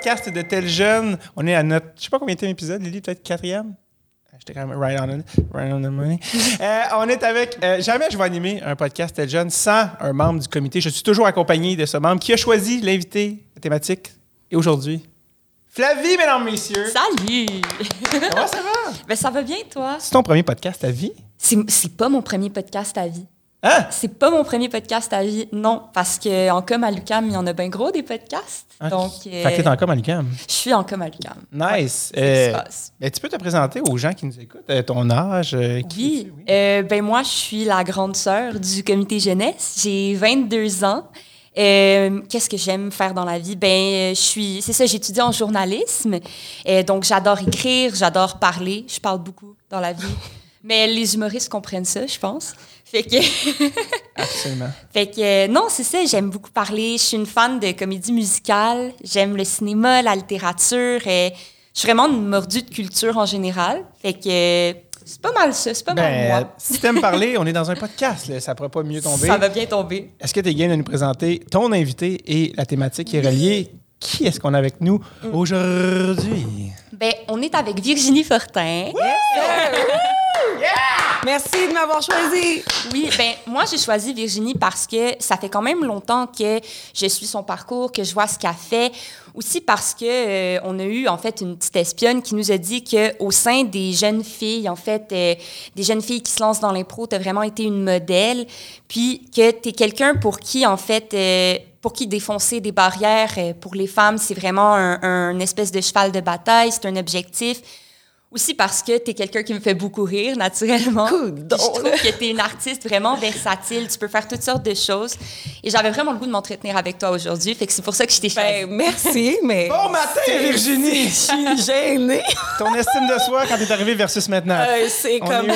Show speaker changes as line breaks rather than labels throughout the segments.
podcast de tel jeune. On est à notre, je sais pas combien de épisode, Lily, peut-être quatrième? J'étais quand même right on, it, right on the money. Euh, on est avec. euh, jamais je vais animer un podcast tel jeune sans un membre du comité. Je suis toujours accompagné de ce membre qui a choisi l'invité thématique. Et aujourd'hui, Flavie, mesdames, messieurs.
Salut!
Comment ça va?
ben, ça va bien, toi?
C'est ton premier podcast à vie?
C'est c'est pas mon premier podcast à vie.
Hein?
C'est pas mon premier podcast à vie, non, parce qu'en com à l'UCAM, il y en a bien gros des podcasts. Donc, euh,
Fait que t'es encore à l'UQAM.
je suis en com à l'UCAM.
Nice.
se
Euh, ben, tu peux te présenter aux gens qui nous écoutent, euh, ton âge, euh, qui
Oui, ben moi, je suis la grande sœur du comité jeunesse. J'ai 22 ans. Euh, Qu'est-ce que j'aime faire dans la vie? Ben, je suis, c'est ça, j'étudie en journalisme. Donc, j'adore écrire, j'adore parler. Je parle beaucoup dans la vie. Mais les humoristes comprennent ça, je pense. Fait que,
Absolument.
fait que euh, non, c'est ça, j'aime beaucoup parler. Je suis une fan de comédie musicale. J'aime le cinéma, la littérature. Et je suis vraiment une mordue de culture en général. Fait que euh, c'est pas mal ça, c'est pas mal
Ben,
moi.
si t'aimes parler, on est dans un podcast, là, ça pourrait pas mieux tomber.
Ça va bien tomber.
Est-ce que tu es game de nous présenter ton invité et la thématique qui est reliée? Qui est-ce qu'on a avec nous
Mm.
aujourd'hui?
Ben, on est avec Virginie Fortin.
Merci de m'avoir choisi.
Oui, ben moi j'ai choisi Virginie parce que ça fait quand même longtemps que je suis son parcours, que je vois ce qu'elle fait. Aussi parce que euh, on a eu en fait une petite espionne qui nous a dit que au sein des jeunes filles, en fait, euh, des jeunes filles qui se lancent dans l'impro, tu vraiment été une modèle, puis que tu es quelqu'un pour qui en fait euh, pour qui défoncer des barrières euh, pour les femmes, c'est vraiment un, un espèce de cheval de bataille, c'est un objectif. Aussi parce que tu es quelqu'un qui me fait beaucoup rire, naturellement.
Cool.
Je trouve que tu es une artiste vraiment versatile. Tu peux faire toutes sortes de choses. Et j'avais vraiment le goût de m'entretenir avec toi aujourd'hui. Fait que c'est pour ça que je t'ai.
Ben, merci, mais.
Bon matin, Virginie!
Je suis gênée.
Ton estime de soi quand t'es arrivé versus maintenant.
Euh, c'est
On
comme.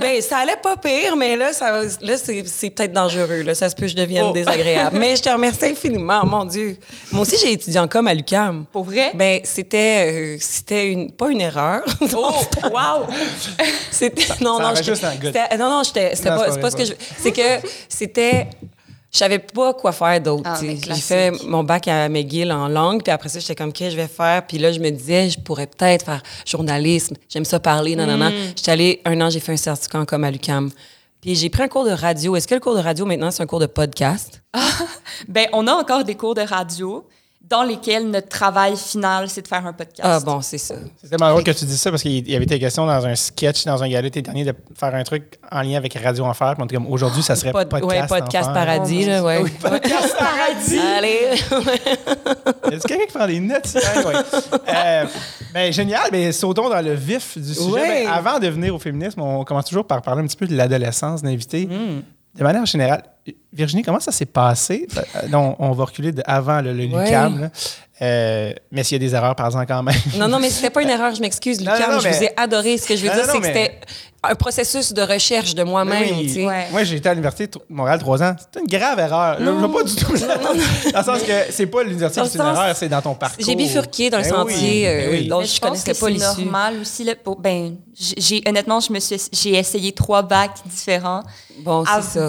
Ben, ça allait pas pire, mais là, ça, là c'est, c'est peut-être dangereux. Là. Ça se peut que je devienne
Oh.
désagréable. Mais je te remercie infiniment, mon Dieu. Moi aussi, j'ai étudié en com à l'UCAM.
Pour vrai?
Ben, c'était, euh, c'était une, pas une erreur.
Oh, wow!
C'était non
ça
non,
juste un
c'était- non non, j'étais c'était pas
pas
pas ce que je c'est que c'était je savais pas quoi faire d'autre.
Ah, mais
j'ai fait mon bac à McGill en langue, puis après ça j'étais comme qu'est-ce que je vais faire, puis là je me disais je pourrais peut-être faire journalisme, j'aime ça parler non non non. J'étais allée un an, j'ai fait un certificat en com à l'UCAM. Puis j'ai pris un cours de radio. Est-ce que le cours de radio maintenant c'est un cours de podcast?
Ben, on a encore des cours de radio dans lesquels notre travail final, c'est de faire un podcast.
Ah bon, c'est ça.
C'est tellement drôle que tu dis ça parce qu'il y avait été question dans un sketch, dans un gala l'été dernier, de faire un truc en lien avec Radio Enfer. Puis comme aujourd'hui, ça serait
Pod-
podcast.
ouais, podcast
Enfer.
paradis là, ouais.
Podcast paradis!
Allez.
Y a quelqu'un qui prend des notes? ouais. Euh, ben, génial. Ben, sautons dans le vif du sujet.
Ouais.
Ben, avant de venir au féminisme, on commence toujours par parler un petit peu de l'adolescence d'invité. De manière générale, Virginie, comment ça s'est passé? Euh, non, on va reculer de avant le, le
Ouais.
Lucam. Euh, mais s'il y a des erreurs, par exemple, quand même.
Non, non, mais c'était pas une erreur, je m'excuse,
Non,
Lucas.
non, non,
je vous ai adoré. Ce que je veux
Non,
dire, c'est que
mais-
c'était un processus de recherche de moi-même.
Oui.
tu sais.
Ouais.
Moi, j'ai été à l'Université de Montréal trois ans. C'est une grave erreur. Je veux pas du tout. Dans le sens que c'est pas l'université
Dans
qui c'est
le
une erreur, c'est dans ton parcours.
J'ai bifurqué dans le
Ben
sentier
oui,
euh,
ben oui.
dont
Mais
je,
pense
connaissais
que
pas
c'est normal aussi. Là, pour, ben, j'ai, honnêtement, je me suis, j'ai essayé trois bacs différents.
Bon, c'est ça.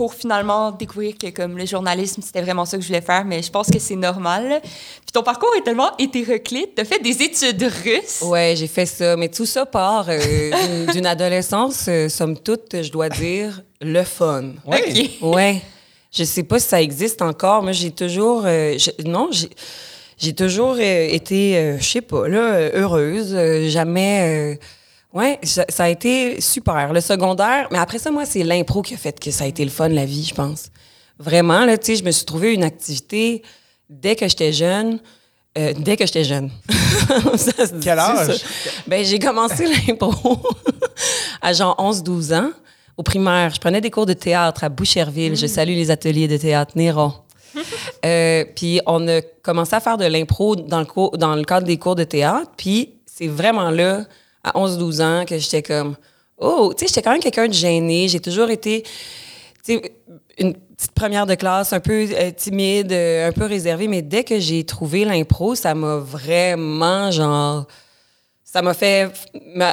Pour finalement découvrir que comme le journalisme, c'était vraiment ça que je voulais faire, mais je pense que c'est normal. Puis ton parcours est tellement hétéroclite. Tu as fait des études russes.
Ouais, j'ai fait ça. Mais tout ça part euh, d'une- adolescence, euh, somme toute, je dois dire, le fun.
OK.
Ouais. Je sais pas si ça existe encore. Moi, j'ai toujours. euh, je- non, j'ai. J'ai toujours été, euh, je sais pas, là, heureuse. euh, jamais. Ouais, ça, a été super. Le secondaire, mais après ça, moi, c'est l'impro qui a fait que ça a été le fun, la vie, je pense. Vraiment, là, tu sais, je me suis trouvé une activité dès que j'étais jeune. euh, dès que j'étais jeune. Ça se dit,
Quel âge?
ça? Ben, j'ai commencé l'impro à genre 11-12 ans. Au primaire, je prenais des cours de théâtre à Boucherville. Je salue les ateliers de théâtre Néron. Euh, puis on a commencé à faire de l'impro dans le, cours, dans le cadre des cours de théâtre. Puis c'est vraiment là, à 11-12 ans, que j'étais comme... Oh, tu sais, j'étais quand même quelqu'un de gêné. J'ai toujours été, tu sais, une petite première de classe, un peu euh, timide, euh, un peu réservée. Mais dès que j'ai trouvé l'impro, ça m'a vraiment, genre... Ça m'a fait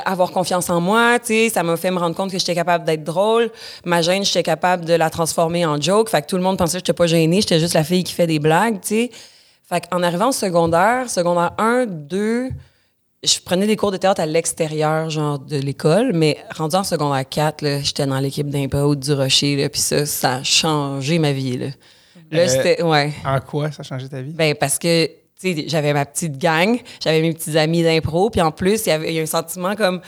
avoir confiance en moi, tu sais, ça m'a fait me rendre compte que j'étais capable d'être drôle. Ma gêne, j'étais capable de la transformer en joke. Fait que tout le monde pensait que j'étais pas gênée, j'étais juste la fille qui fait des blagues, tu sais. Fait qu'en arrivant au secondaire, secondaire 1, 2, je prenais des cours de théâtre à l'extérieur, genre de l'école, mais rendu en secondaire 4, là, j'étais dans l'équipe d'impro du Rocher, puis ça, ça a changé ma vie. Là, là
Euh,
c'était. Ouais.
En quoi ça a changé ta vie?
Ben, parce que, tu sais, j'avais ma petite gang, j'avais mes petits amis d'impro, puis en plus, il y avait y a un sentiment comme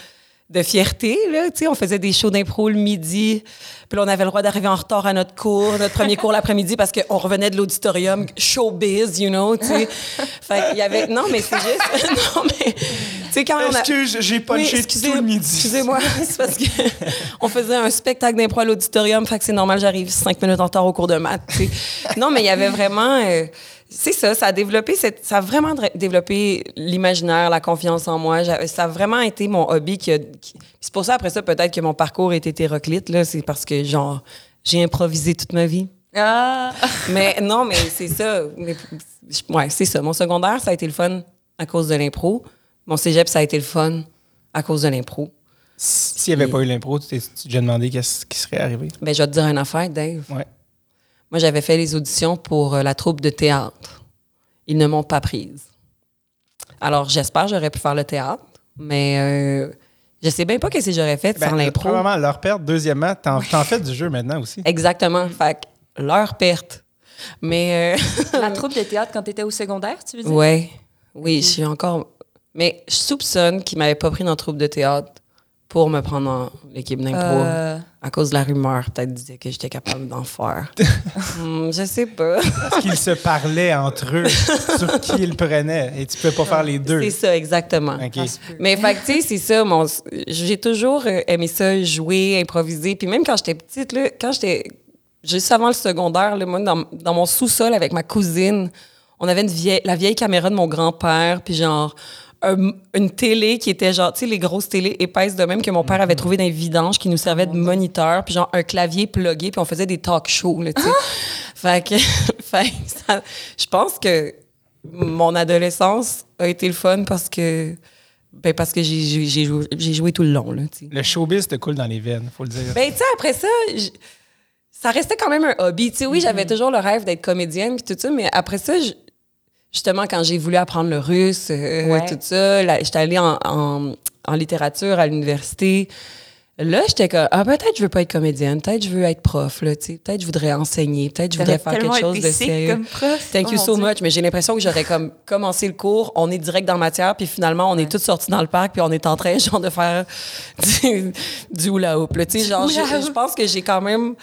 de fierté, là, tu sais, on faisait des shows d'impro le midi, puis là, on avait le droit d'arriver en retard à notre cours, notre premier cours l'après-midi, parce qu'on revenait de l'auditorium showbiz, you know, tu sais. Fait qu'il y avait... Non, mais c'est juste... non, mais... Tu sais, quand on a...
Excuse, j'ai
Oui,
punché
excusez-
tout le midi.
Excusez-moi, c'est parce que on faisait un spectacle d'impro à l'auditorium, fait que c'est normal, j'arrive cinq minutes en retard au cours de maths. Non, mais il y avait vraiment, euh, c'est ça, ça a développé, cette, ça a vraiment développé l'imaginaire, la confiance en moi. Ça a vraiment été mon hobby. Qui a- qui- c'est pour ça après ça peut-être que mon parcours est hétéroclite là, c'est parce que genre j'ai improvisé toute ma vie.
Ah!
Mais non, mais c'est ça. Mais, ouais, c'est ça. Mon secondaire, ça a été le fun à cause de l'impro. Mon cégep, ça a été le fun à cause de l'impro.
S'il n'y avait pas eu l'impro, tu t'es tu t'es déjà demandé qu'est-ce qui serait arrivé?
Ben, je vais te dire une affaire, Dave.
Ouais.
Moi, j'avais fait les auditions pour euh, la troupe de théâtre. Ils ne m'ont pas prise. Alors, j'espère que j'aurais pu faire le théâtre, mais euh, je sais bien pas qu'est-ce que j'aurais fait
Ben,
sans l'impro.
Premièrement, leur perte. Deuxièmement, t'en t'en fais du jeu maintenant aussi.
Exactement. Fait que leur perte. Mais, euh,
La troupe de théâtre quand tu étais au secondaire, tu veux dire?
ouais. Oui, je suis encore. Mais je soupçonne qu'ils m'avaient pas pris dans la troupe de théâtre pour me prendre dans l'équipe d'impro.
Euh,
À cause de la rumeur, peut-être disaient que j'étais capable d'en faire. Hmm, je sais pas.
Parce qu'ils se parlaient entre eux sur qui ils prenaient. Et tu peux pas faire les deux.
C'est ça, exactement. Mais fait que, tu sais, c'est ça, mon, j'ai toujours euh, aimé ça, jouer, improviser. Puis même quand j'étais petite, là, quand j'étais juste avant le secondaire, là, moi, dans, dans mon sous-sol avec ma cousine, on avait une vieille, la vieille caméra de mon grand-père, puis genre un- une télé qui était genre, tu sais, les grosses télés épaisses de même que mon père avait trouvé dans les vidanges qui nous servait de moniteur, puis genre un clavier plugué, puis on faisait des talk shows, là, tu sais. fait que, fait ça- je pense que mon adolescence a été le fun parce que ben parce que j'ai joué, joué tout le long là.
Le showbiz te coule dans les veines, faut le dire.
Ben tu sais après ça ça restait quand même un hobby, tu sais oui, j'avais toujours le rêve d'être comédienne puis tout ça mais après ça justement quand j'ai voulu apprendre le russe euh,
Ouais.
tout ça, j'étais allée en, en, en littérature à l'université. Là, j'étais comme ah peut-être je veux pas être comédienne, peut-être je veux être prof là, tu sais, peut-être je voudrais enseigner, peut-être je voudrais faire quelque chose de sérieux.
comme prof.
Thank
Oh
you
mon
so
Dieu.
much. Mais j'ai l'impression que j'aurais comme commencé le cours, on est direct dans matière, puis finalement, on est tous sortis dans le parc, puis on est en train, genre, de faire du, du hula hoop. Tu sais, genre, je pense que j'ai quand même.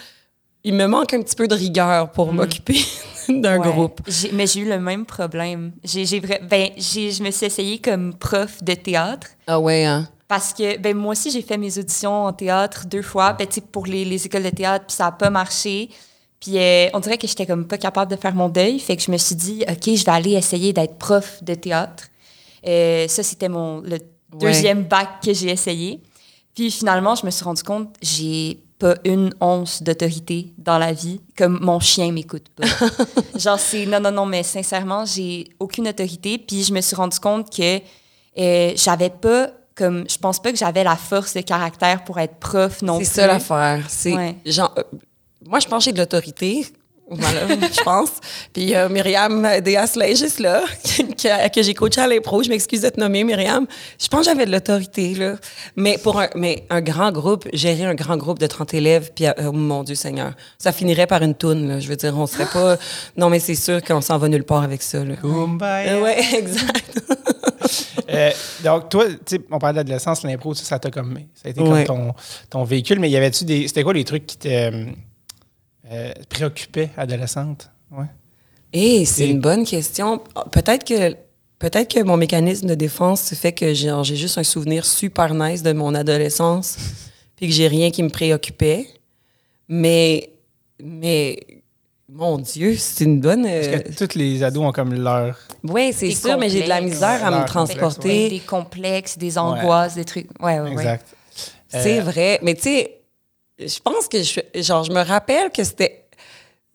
Il me manque un petit peu de rigueur pour m'occuper d'un
Ouais.
groupe.
Mais j'ai eu le même problème. J'ai, j'ai vra- ben, j'ai- je me suis essayée comme prof de théâtre.
Ah ouais, hein?
Parce que ben, moi aussi, j'ai fait mes auditions en théâtre deux fois ben, pour les, les écoles de théâtre, puis ça n'a pas marché. Puis euh, on dirait que j'étais comme pas capable de faire mon deuil. Fait que je me suis dit, OK, je vais aller essayer d'être prof de théâtre. Euh, ça, c'était mon le deuxième bac que j'ai essayé. Puis finalement, je me suis rendu compte, j'ai pas une once d'autorité dans la vie, comme mon chien m'écoute pas. Genre, c'est non, non, non, mais sincèrement, j'ai aucune autorité. Puis je me suis rendu compte que euh, j'avais pas, comme, je pense pas que j'avais la force de caractère pour être prof non
C'est
plus.
ça l'affaire. C'est
Ouais.
genre. euh, moi, je pense que j'ai de l'autorité. Voilà, je pense. Puis euh, Myriam Deas juste là, que, que j'ai coaché à l'impro. Je m'excuse de te nommer, Myriam. Je pense que j'avais de l'autorité, là. Mais pour un, mais un grand groupe, gérer un grand groupe de 30 élèves, puis, euh, oh mon Dieu Seigneur, ça finirait par une toune, là. Je veux dire, on serait pas. Non, mais c'est sûr qu'on s'en va nulle part avec ça, là. Euh, ouais, exact.
Euh, donc, toi, on parlait d'adolescence, l'impro, ça, ça t'a comme. Ça a été
Ouais.
comme ton, ton véhicule, mais y avait-tu des. C'était quoi les trucs qui te euh, préoccupaient adolescente? Ouais.
Eh, c'est
Et-
une bonne question. Peut-être que peut-être que mon mécanisme de défense fait que j'ai juste un souvenir super nice de mon adolescence, puis que j'ai rien qui me préoccupait. Mais mais mon Dieu, c'est une bonne.
Parce
Euh...
que tous les ados ont comme leur.
Oui, c'est sûr, mais j'ai de la misère à me transporter.
Ouais, des complexes, des angoisses, des trucs. Ouais, ouais, ouais.
Exact.
C'est
Euh,
vrai. Mais tu sais, je pense que je, genre, je me rappelle que c'était.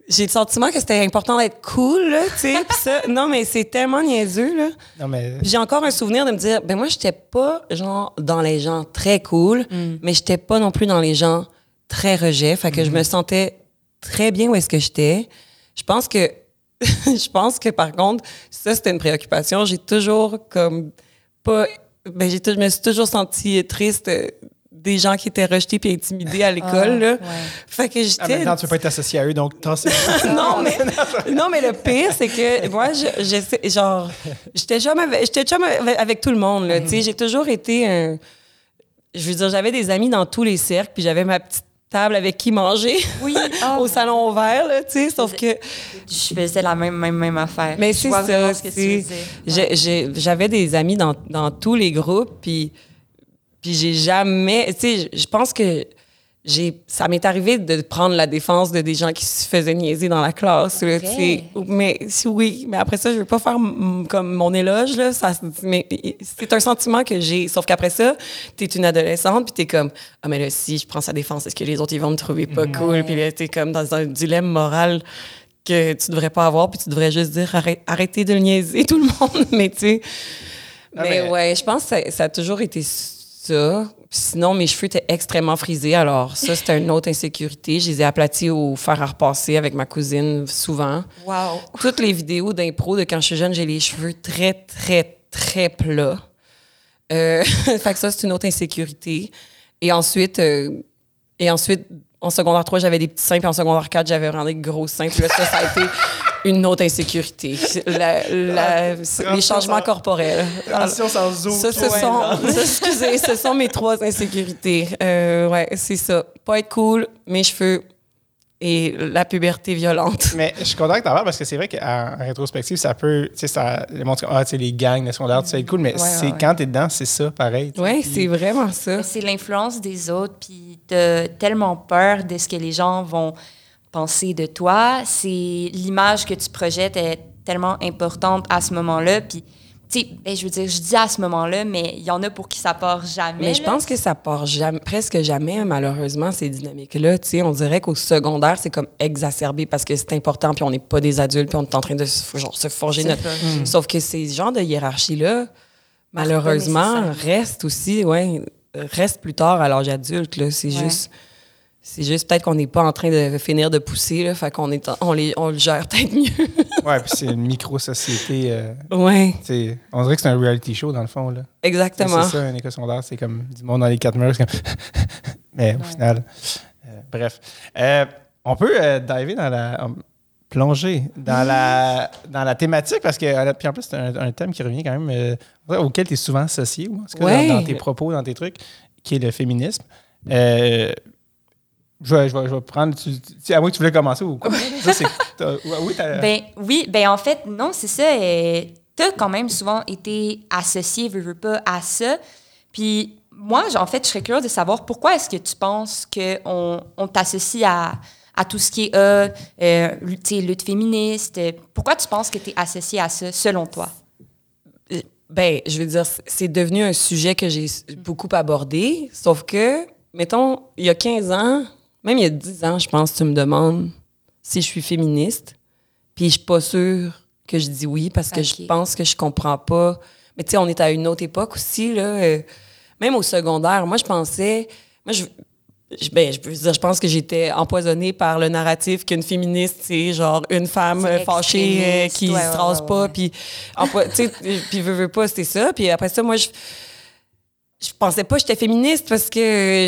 J'ai le sentiment que c'était important d'être cool, là, tu sais. Puis ça, non, mais c'est tellement niaiseux, là.
Non, mais.
J'ai encore un souvenir de me dire, ben moi, j'étais pas, genre, dans les gens très cool, mais j'étais pas non plus dans les gens très rejet. Fait que je me sentais très bien où est-ce que j'étais. Je pense que je pense que par contre, ça, c'était une préoccupation. J'ai toujours comme pas. Ben, j'ai, je me suis toujours sentie triste euh, des gens qui étaient rejetés puis intimidés à l'école. là. Fait que
Ah,
j'étais.
maintenant, tu peux pas être associé à eux, donc
non, mais, non, mais le pire, c'est que moi, je, je genre, j'étais chum chum avec, tout le monde, là, tu sais. J'ai toujours été un... Je veux dire, j'avais des amis dans tous les cercles, puis j'avais ma petite table avec qui manger
Oui, ah,
au salon ouvert, là, tu sais, sauf que...
je faisais la même, même, même affaire.
Mais c'est ça,
ce
j'avais des amis dans, dans tous les groupes, puis, puis j'ai jamais... Tu sais, je- pense que j'ai ça m'est arrivé de prendre la défense de des gens qui se faisaient niaiser dans la classe là, tu sais. mais si oui mais après ça je veux pas faire mm, comme mon éloge là ça mais c'est un sentiment que j'ai. Sauf qu'après ça t'es une adolescente puis t'es comme ah mais là si je prends sa défense est-ce que les autres ils vont me trouver pas cool? Puis là t'es comme dans un dilemme moral que tu devrais pas avoir puis tu devrais juste dire arrête- arrêtez de niaiser tout le monde mais tu sais.
Ah,
mais,
mais-
ouais, je pense que ça, ça a toujours été ça. Puis Sinon, mes cheveux étaient extrêmement frisés. Alors, ça, c'était une autre insécurité. Je les ai aplatis au fer à repasser avec ma cousine souvent.
Wow.
Toutes les vidéos d'impro de quand je suis jeune, j'ai les cheveux très, très, très plats. Euh, fait que ça, c'est une autre insécurité. Et ensuite, euh, et ensuite, en secondaire 3, j'avais des petits seins, puis en secondaire 4, j'avais vraiment des gros seins. Puis là, ça, ça a été une autre insécurité. La- la- les changements corporels.
Attention sans.
Ça, ce sont, ça, excusez, ce sont mes trois insécurités. Euh, ouais, c'est ça. Pas être cool, mes cheveux et la puberté violente.
Mais je suis content que t'en parles parce que c'est vrai qu'en rétrospective, ça peut. Tu sais, ça. Monde, ah, tu sais, les gangs, les secondaires, ça être cool, mais
Ouais,
c'est
ouais,
quand t'es dedans, c'est ça, pareil. Puis-
c'est vraiment ça.
C'est l'influence des autres, puis t'as tellement peur de ce que les gens vont penser de toi. C'est l'image que tu projettes est tellement importante à ce moment-là. Puis, tu sais, ben, je veux dire, je dis à ce moment-là, mais il y en a pour qui ça part jamais.
Mais je pense que ça part jamais, presque jamais, malheureusement, ces dynamiques-là. Tu sais, on dirait qu'au secondaire, c'est comme exacerbé parce que c'est important, puis on n'est pas des adultes, puis on est en train de se, genre, se forger notre.
ça.
Sauf que ces genres de hiérarchie-là, malheureusement, restent aussi, ouais, restent plus tard à l'âge adulte. Là. C'est
Ouais.
juste. C'est juste peut-être qu'on n'est pas en train de finir de pousser, là, fait qu'on est, en- on, les, on le gère peut-être mieux.
Ouais, puis c'est une micro-société. euh,
ouais,
on dirait que c'est un reality show, dans le fond. Là.
exactement.
C'est ça, un école secondaire, c'est comme du monde dans les quatre murs. c'est comme- mais au final, euh, bref. Euh, on peut euh, diver dans la. plonger dans la, dans la thématique parce que, puis en plus, c'est un, un thème qui revient quand même, euh, auquel tu es souvent associé, ou en tout cas,
Ouais.
dans, dans tes propos, dans tes trucs, qui est le féminisme. Euh, je, vais, je, vais, je vais prendre. Tu, tu- à moins que tu voulais commencer ou quoi? Ça, c'est- t'as- oui, t'as-
Ben oui, ben en fait, non, c'est ça. euh, T'as quand même souvent été associé, veux, veux pas, à ça. Puis moi, en fait, je serais curieuse de savoir pourquoi est-ce que tu penses qu'on on t'associe à, à tout ce qui est euh, euh, tu lutte féministe. Pourquoi tu penses que tu es associé à ça, selon toi?
Ben, je veux dire, c'est devenu un sujet que j'ai beaucoup abordé, sauf que, mettons, il y a 15 ans, même il y a 10 ans, je pense, tu me demandes si je suis féministe, puis je suis pas sûre que je dis oui parce que je pense que je comprends pas. Mais tu sais, on est à une autre époque aussi, là. euh, même au secondaire, moi, je pensais... Moi, je, je- ben, je veux dire, je pense que j'étais empoisonnée par le narratif qu'une féministe, c'est genre une femme euh, fâchée euh, qui
ouais,
se rase
ouais,
pas, puis tu sais, puis veut, veut pas, c'était ça. Puis après ça, moi, je je pensais pas que j'étais féministe parce que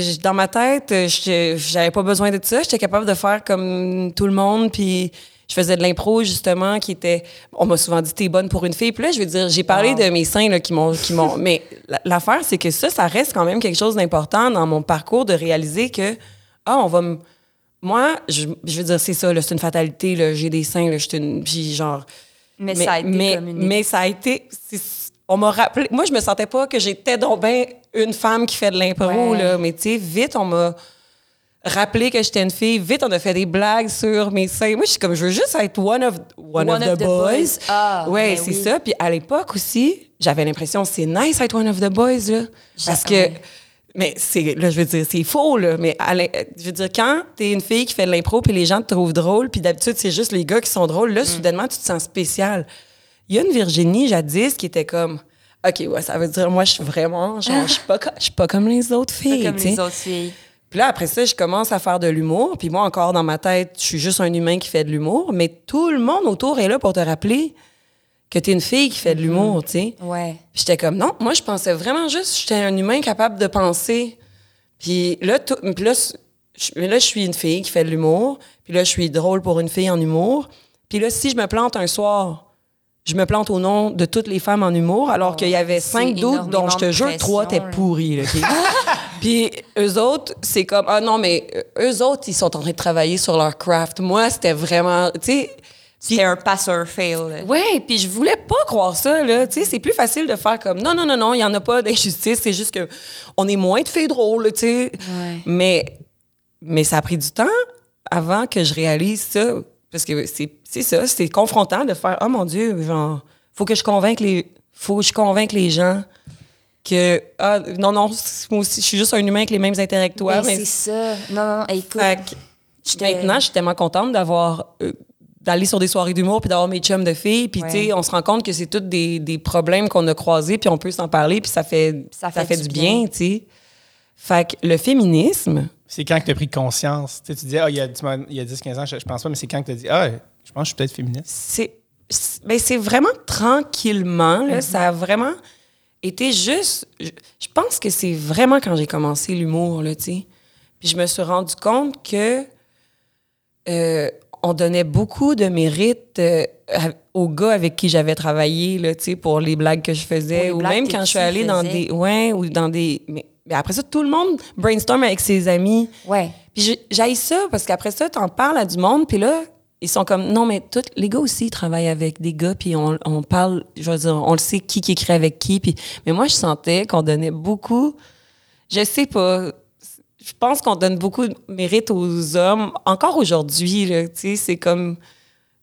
je- dans ma tête, je- j'avais pas besoin de ça. J'étais capable de faire comme tout le monde, puis je faisais de l'impro justement qui était on m'a souvent dit t'es bonne pour une fille puis là je veux dire j'ai parlé
Wow.
de mes seins là, qui m'ont qui m'ont mais la- l'affaire c'est que ça ça reste quand même quelque chose d'important dans mon parcours de réaliser que ah on va me moi je, je veux dire c'est ça là, c'est une fatalité là, j'ai des seins là, je suis une puis genre
Mais, ça a été
mais,
comme une...
mais ça a été. On m'a rappelé. Moi, je me sentais pas que j'étais donc ben une femme qui fait de l'impro,
Ouais.
là. Mais tu sais, vite, on m'a rappelé que j'étais une fille. Vite, on a fait des blagues sur mes seins. Moi, je suis comme, je veux juste être one of, one
One
of,
of
the,
the
boys.
boys. Ah,
ouais,
ben
c'est
oui.
ça. Puis à l'époque aussi, j'avais l'impression c'est nice être one of the boys, là. Parce que. Mais c'est, là, je veux dire, c'est faux, là. Mais à je veux dire, quand t'es une fille qui fait de l'impro puis les gens te trouvent drôle, puis d'habitude, c'est juste les gars qui sont drôles, là,
Mm.
soudainement, tu te sens spécial. Il y a une Virginie jadis qui était comme, OK, ouais, ça veut dire, moi, je suis vraiment, genre, je suis pas, co- je suis pas comme les autres
pas
filles,
comme
tu sais.
les autres filles.
Puis là, après ça, je commence à faire de l'humour. Puis moi, encore dans ma tête, je suis juste un humain qui fait de l'humour. Mais tout le monde autour est là pour te rappeler que tu es une fille qui fait de l'humour, tu sais.
Ouais.
Puis j'étais comme, non, moi, je pensais vraiment juste j'étais un humain capable de penser. Puis là, tout, puis là, mais là, je suis une fille qui fait de l'humour. Puis là, je suis drôle pour une fille en humour. Puis là, si je me plante un soir, je me plante au nom de toutes les femmes en humour, alors qu'il y avait cinq doutes, dont je te jure, trois étaient
pression, là.
pourris. là, OK? Puis eux autres, c'est comme, ah non, mais euh, eux autres, ils sont en train de travailler sur leur craft. Moi, c'était vraiment, tu sais,
C'était un pass or fail. là.
Ouais, puis je voulais pas croire ça là, tu sais, c'est plus facile de faire comme non non non non, il y en a pas d'injustice, c'est juste que on est moins de filles drôles, tu sais.
Ouais.
Mais mais ça a pris du temps avant que je réalise ça parce que c'est ça, c'est confrontant de faire oh mon dieu, genre faut que je convainque les faut que je convainque les gens que ah non non, moi aussi je suis juste un humain avec les mêmes intérêts que toi, mais
c'est ça. Non, non, écoute.
fait maintenant, je suis tellement contente d'avoir euh, d'aller sur des soirées d'humour puis d'avoir mes chums de filles puis
Ouais.
tu sais on se rend compte que c'est tous des, des problèmes qu'on a croisés puis on peut s'en parler puis ça fait
Ça fait
du
du
bien,
bien.
tu sais fait que le féminisme
C'est quand que tu as pris conscience? Tu sais, tu dis, ah, il y a, il y a 10-15 ans, je, je pense pas, mais c'est quand que tu as dit, ah, je pense que je suis peut-être féministe.
c'est c'est- ben, c'est vraiment tranquillement là, ça a vraiment été juste je, je pense que c'est vraiment quand j'ai commencé l'humour là tu sais puis je me suis rendu compte que euh, on donnait beaucoup de mérite euh, aux gars avec qui j'avais travaillé là tu sais pour les blagues que je faisais ou même quand je suis allée dans des ouais ou dans des mais, mais après ça tout le monde brainstorm avec ses amis
Ouais.
puis j'ai ça parce qu'après ça, t'en parles à du monde, puis là, ils sont comme non, mais tous les gars aussi ils travaillent avec des gars, puis on, on parle, je veux dire, on le sait qui qui écrit avec qui, puis mais moi je sentais qu'on donnait beaucoup, je sais pas, je pense qu'on donne beaucoup de mérite aux hommes encore aujourd'hui là, tu sais, c'est comme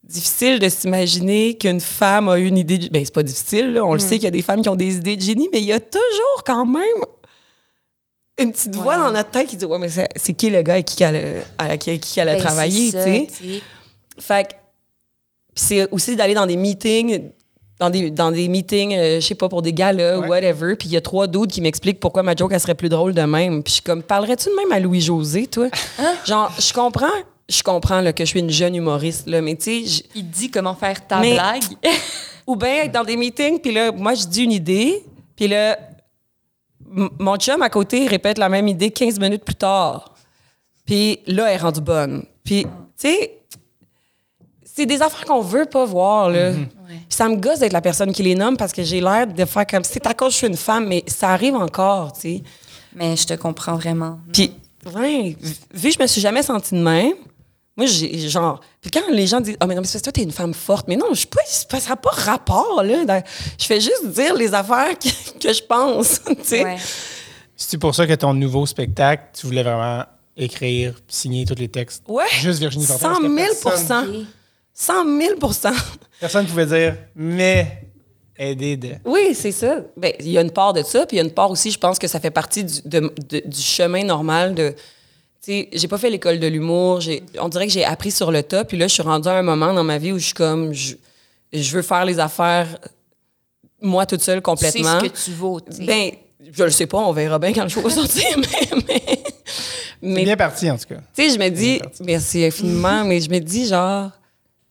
difficile de s'imaginer qu'une femme a une idée de... ben c'est pas difficile là, on le sait qu'il y a des femmes qui ont des idées de génie, mais il y a toujours quand même une petite voix
Ouais.
dans notre tête qui dit ouais mais c'est c'est qui le gars avec qui elle a, avec qui- qui elle a
Ben,
travaillé
c'est ça,
tu sais fait que puis c'est aussi d'aller dans des meetings dans des, dans des meetings, euh, je sais pas, pour des galas
Ouais.
ou whatever, puis il y a trois dudes qui m'expliquent pourquoi ma joke, elle serait plus drôle de même. Puis je suis comme, parlerais-tu de même à Louis-José, toi?
Hein?
Genre, je comprends, je comprends là, que je suis une jeune humoriste, là, mais tu sais,
Il dit comment faire ta
Mais-
blague.
ou bien être dans des meetings, puis là, moi, je dis une idée, puis là, mon chum à côté il répète la même idée 15 minutes plus tard. Puis là, elle est rendue bonne. Puis, tu sais, c'est des affaires qu'on veut pas voir, là. Puis ça me gosse d'être la personne qui les nomme parce que j'ai l'air de faire comme c'est à cause que je suis une femme, mais ça arrive encore, tu sais.
Mais je te comprends vraiment.
Puis, ouais, vu que je me suis jamais sentie de même, moi, j'ai genre. Puis quand les gens disent, ah, mais non, mais c'est parce que toi, t'es une femme forte. Mais non, je suis pas. Ça n'a pas rapport, là. dans- je fais juste dire les affaires que, que je pense, tu sais.
Ouais.
C'est pour ça que ton nouveau spectacle, tu voulais vraiment écrire, signer tous les textes?
Ouais.
Juste Virginie Fortin.
100 000
parce que personne,
Ok.
100 000
personne pouvait dire, mais aider de.
Oui, c'est ça. Ben, il y a une part de ça, puis il y a une part aussi, je pense que ça fait partie du, de- de- du chemin normal de. Tu sais, j'ai pas fait l'école de l'humour. j'ai- On dirait que j'ai appris sur le tas, puis là, je suis rendue à un moment dans ma vie où je suis comme. Je, je veux faire les affaires moi toute seule complètement.
ce que tu vaux, tu sais.
Ben, je le sais pas, on verra bien quand le show va sortir, mais. mais,
C'est
mais
bien parti, en tout cas.
tu sais, je me dis, merci infiniment, mais je me dis, genre,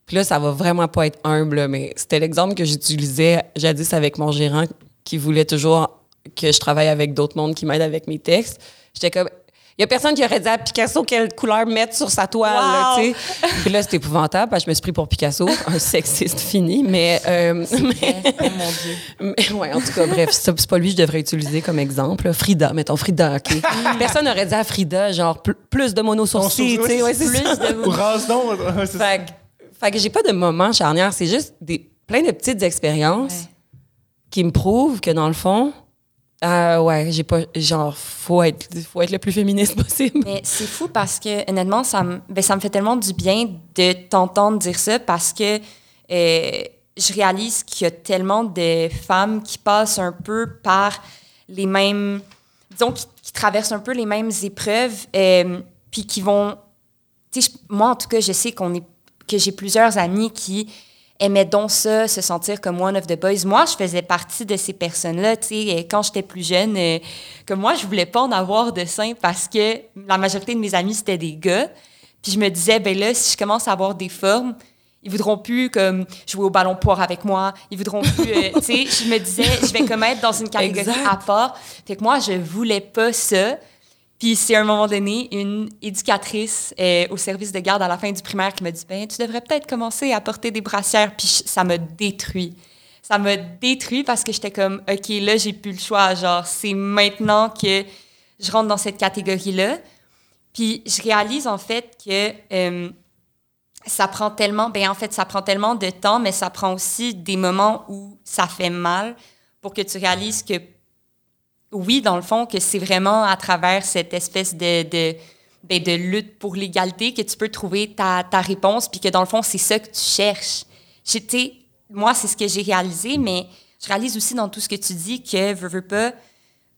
puis là, ça va vraiment pas être humble, là, mais c'était l'exemple que j'utilisais jadis avec mon gérant qui voulait toujours que je travaille avec d'autres mondes qui m'aident avec mes textes. J'étais comme, il y a personne qui aurait dit à Picasso quelle couleur mettre sur sa toile, là,
Wow!
tu sais. Puis là, c'était épouvantable, parce que je me suis pris pour Picasso, un sexiste fini, mais. euh, mais
oh mon Dieu.
mais ouais, en tout cas, bref, c'est pas lui que je devrais utiliser comme exemple. là. Frida, mettons, Frida, OK. Personne n'aurait dit à Frida, genre, pl- plus de monosourcils, tu sais. Ouais, c'est
Plus
ça.
de
Ou rase.
Fait, que- fait que j'ai pas de moment charnière, c'est juste des, plein de petites expériences
Ouais.
qui me prouvent que, dans le fond, ah ouais, j'ai pas. Genre, faut être, faut être le plus féministe possible.
Mais c'est fou parce que, honnêtement, ça me, ben, ça me fait tellement du bien de t'entendre dire ça parce que euh, je réalise qu'il y a tellement de femmes qui passent un peu par les mêmes. disons, qui, qui traversent un peu les mêmes épreuves, euh, puis qui vont. Moi, en tout cas, je sais qu'on est, que j'ai plusieurs amis qui aimait donc ça, se sentir comme one of the boys. Moi, je faisais partie de ces personnes-là, tu sais, quand j'étais plus jeune, euh, que moi, je voulais pas en avoir de seins parce que la majorité de mes amis, c'était des gars. Puis je me disais, ben là, si je commence à avoir des formes, ils voudront plus comme jouer au ballon poire avec moi. Ils voudront plus, euh, tu sais, je me disais, je vais comme être dans une catégorie à part. Fait que moi, je voulais pas ça. Puis c'est à un moment donné une éducatrice euh, au service de garde à la fin du primaire qui m'a dit, ben tu devrais peut-être commencer à porter des brassières. Puis ça m'a détruit. Ça m'a détruit parce que j'étais comme, ok, là j'ai plus le choix. Genre, c'est maintenant que je rentre dans cette catégorie-là. Puis je réalise en fait que euh, ça prend tellement, ben en fait, ça prend tellement de temps, mais ça prend aussi des moments où ça fait mal pour que tu réalises que, oui, dans le fond, que c'est vraiment à travers cette espèce de, de, ben, de lutte pour l'égalité que tu peux trouver ta, ta réponse, puis que dans le fond, c'est ça que tu cherches. J'étais, moi, c'est ce que j'ai réalisé, mais je réalise aussi dans tout ce que tu dis que, veux, veux pas,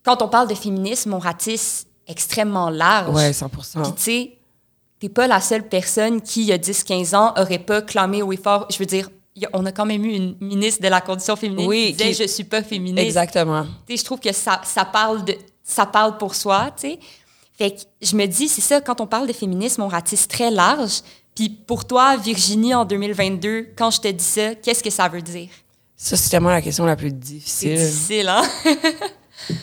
quand on parle de féminisme, on ratisse extrêmement large.
Ouais, 100
Puis, tu sais, t'es pas la seule personne qui, il y a 10-15 ans, aurait pas clamé haut et fort. Je veux dire, on a quand même eu une ministre de la condition féminine
Oui,
qui disait
qui-
Je suis pas féministe.
Exactement.
Tu sais, je trouve que ça, ça, parle de, ça parle pour soi, tu sais. Fait que je me dis, c'est ça, quand on parle de féminisme, on ratisse très large. Puis pour toi, Virginie, en 2022, quand je te dis ça, qu'est-ce que ça veut dire?
Ça, c'est tellement la question la plus
C'est
difficile.
difficile, hein?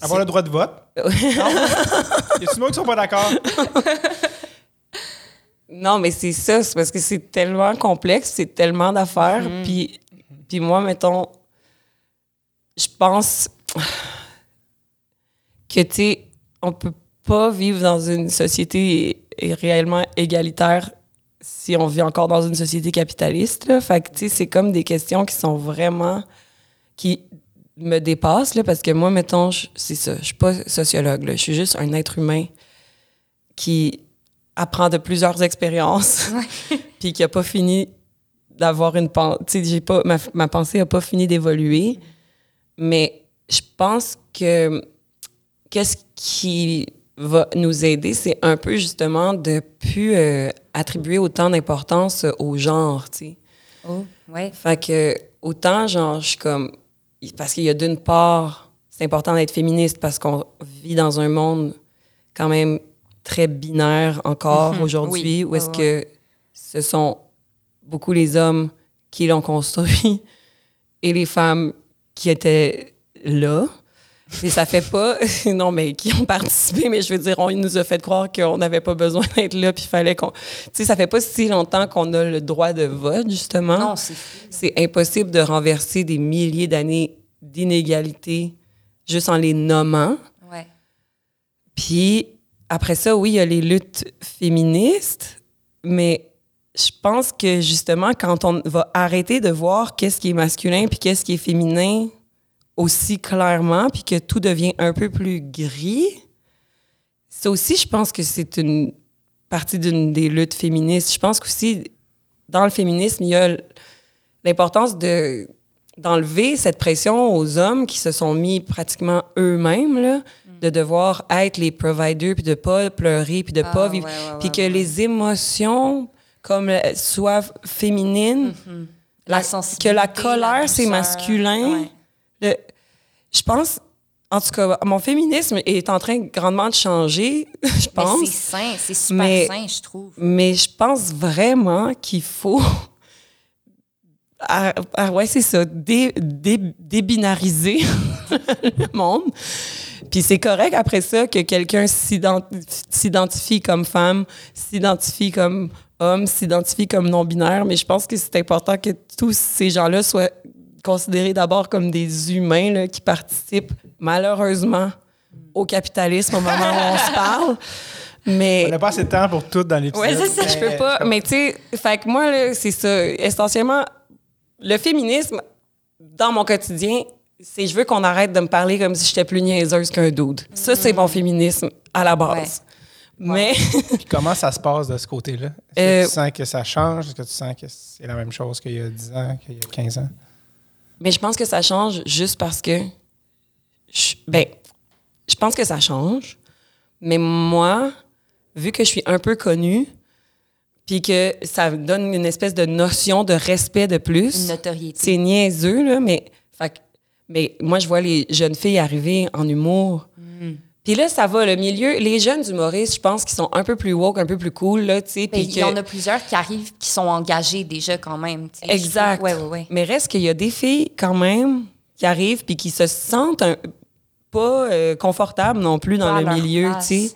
Avoir le droit de vote. Non? Y a-tu du monde qui sont pas d'accord?
Non, mais c'est ça, c'est parce que c'est tellement complexe, c'est tellement d'affaires. Puis, puis moi, mettons, je pense que, tu sais, on peut pas vivre dans une société réellement égalitaire si on vit encore dans une société capitaliste. Là. Fait que, tu sais, c'est comme des questions qui sont vraiment... qui me dépassent, là, parce que moi, mettons, c'est ça, je suis pas sociologue, là, je suis juste un être humain qui apprend de plusieurs expériences, puis qui a pas fini d'avoir une pensée. J'ai pas, ma, ma pensée a pas fini d'évoluer, mais je pense que qu'est-ce qui va nous aider, c'est un peu justement de plus euh, attribuer autant d'importance au genre, tu sais.
Oh, ouais.
Fait que autant, genre, je suis comme. Parce qu'il y a d'une part, c'est important d'être féministe parce qu'on vit dans un monde quand même très binaire encore
Mhm.
aujourd'hui,
Oui.
où est-ce que ce sont beaucoup les hommes qui l'ont construit et les femmes qui étaient là. Et ça fait pas, non, mais qui ont participé, mais je veux dire, on nous a fait croire qu'on n'avait pas besoin d'être là, puis fallait qu'on. Tu sais, ça fait pas si longtemps qu'on a le droit de vote, justement
Non, c'est
impossible de renverser des milliers d'années d'inégalité juste en les nommant.
Ouais.
Puis après ça, oui, il y a les luttes féministes, mais je pense que justement, quand on va arrêter de voir qu'est-ce qui est masculin puis qu'est-ce qui est féminin aussi clairement, puis que tout devient un peu plus gris, ça aussi, je pense que c'est une partie d'une des luttes féministes. Je pense qu'aussi, dans le féminisme, il y a l'importance de d'enlever cette pression aux hommes qui se sont mis pratiquement eux-mêmes là, de devoir être les providers puis de pas pleurer puis de
Ah,
pas vivre
ouais, ouais,
puis que les émotions comme euh, soient féminines
La
que
sensibilité,
la colère
la
c'est masculin. Le- je pense en tout cas mon féminisme est en train grandement de changer je
Mais
pense
c'est sain, c'est super
Mais-
sain, je trouve.
mais je pense vraiment qu'il faut. Ah, ah ouais, c'est ça. Dé, dé- débinariser le monde. Puis c'est correct après ça que quelqu'un s'ident- s'identifie comme femme, s'identifie comme homme, s'identifie comme non-binaire. Mais je pense que c'est important que tous ces gens-là soient considérés d'abord comme des humains là, qui participent malheureusement au capitalisme au moment où on se parle. Mais
On n'a pas assez de temps pour tout dans l'épisode.
Ouais, c'est ça,
je peux pas. Mais tu sais, fait que moi, c'est ça. Essentiellement, le féminisme, dans mon quotidien, c'est je veux qu'on arrête de me parler comme si j'étais plus niaiseuse qu'un dude. Ça, c'est mon féminisme à la base. Mais
Puis comment ça se passe de ce côté-là? Est-ce que
Euh,
tu sens que ça change? Est-ce que tu sens que c'est la même chose qu'il y a 10 ans, qu'il y a 15 ans?
Mais je pense que ça change juste parce que. Je, ben, je pense que ça change. Mais moi, vu que je suis un peu connue, puis que ça donne une espèce de notion de respect de plus.
Une notoriété.
C'est niaiseux, là, mais, fait que- mais moi, je vois les jeunes filles arriver en humour.
Mm.
Puis là, ça va, le milieu. Les jeunes humoristes, je pense qu'ils sont un peu plus woke, un peu plus cool, là, tu sais.
Il y en a plusieurs qui arrivent, qui sont engagés déjà quand même. tu sais.
Exact.
Oui, oui.
Mais reste qu'il y a des filles, quand même, qui arrivent puis qui se sentent un- pas euh, confortables non plus dans
à
le milieu, tu sais.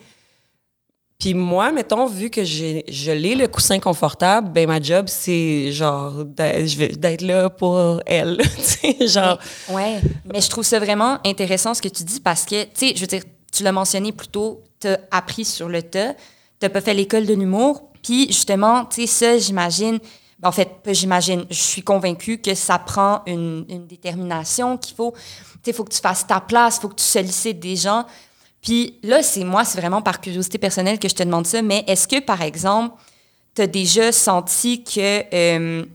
Puis moi, mettons, vu que j'ai, je l'ai le coussin confortable, ben ma job, c'est genre d'être, là pour elle. genre.
Ouais, mais je trouve ça vraiment intéressant ce que tu dis parce que, tu sais, je veux dire, tu l'as mentionné plus tôt, tu as appris sur le tas, tu pas fait l'école de l'humour, puis justement, tu sais, ça, j'imagine, ben, en fait, j'imagine, je suis convaincue que ça prend une, une détermination, qu'il faut, tu sais, faut que tu fasses ta place, faut que tu sollicites des gens. Puis là, c'est moi, c'est vraiment par curiosité personnelle que je te demande ça, mais est-ce que, par exemple, tu as déjà senti que euh,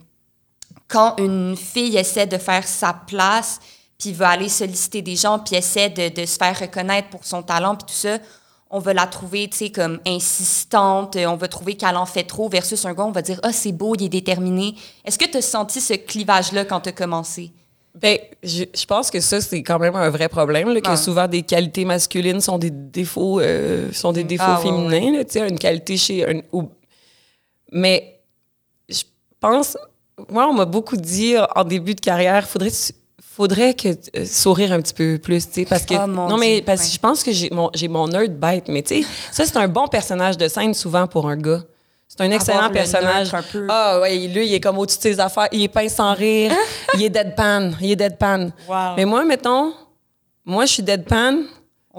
quand une fille essaie de faire sa place, puis va aller solliciter des gens, puis essaie de, se faire reconnaître pour son talent, puis tout ça, on va la trouver, tu sais, comme insistante, on va trouver qu'elle en fait trop, versus un gars, on va dire, ah, c'est beau, il est déterminé. Est-ce que tu as senti ce clivage-là quand tu as commencé?
Ben, je, je pense que ça, c'est quand même un vrai problème, là, que
Ah.
souvent des qualités masculines sont des défauts, euh, sont des défauts
Ah, ouais,
féminins, là, une qualité chez un. ou- Mais je pense, moi, on m'a beaucoup dit en début de carrière, faudrait, faudrait que euh, sourire un petit peu plus, tu sais, parce que
mon
non, mais
Dieu,
parce que
ouais.
je pense que j'ai mon, j'ai mon nerd bête, mais tu sais, ça c'est un bon personnage de scène souvent pour un gars. C'est un excellent personnage.
peu.
Ah ouais, lui, il est comme au-dessus de ses affaires, il est peint sans rire, il est deadpan, il est deadpan.
Wow.
Mais moi, mettons, moi, je suis deadpan.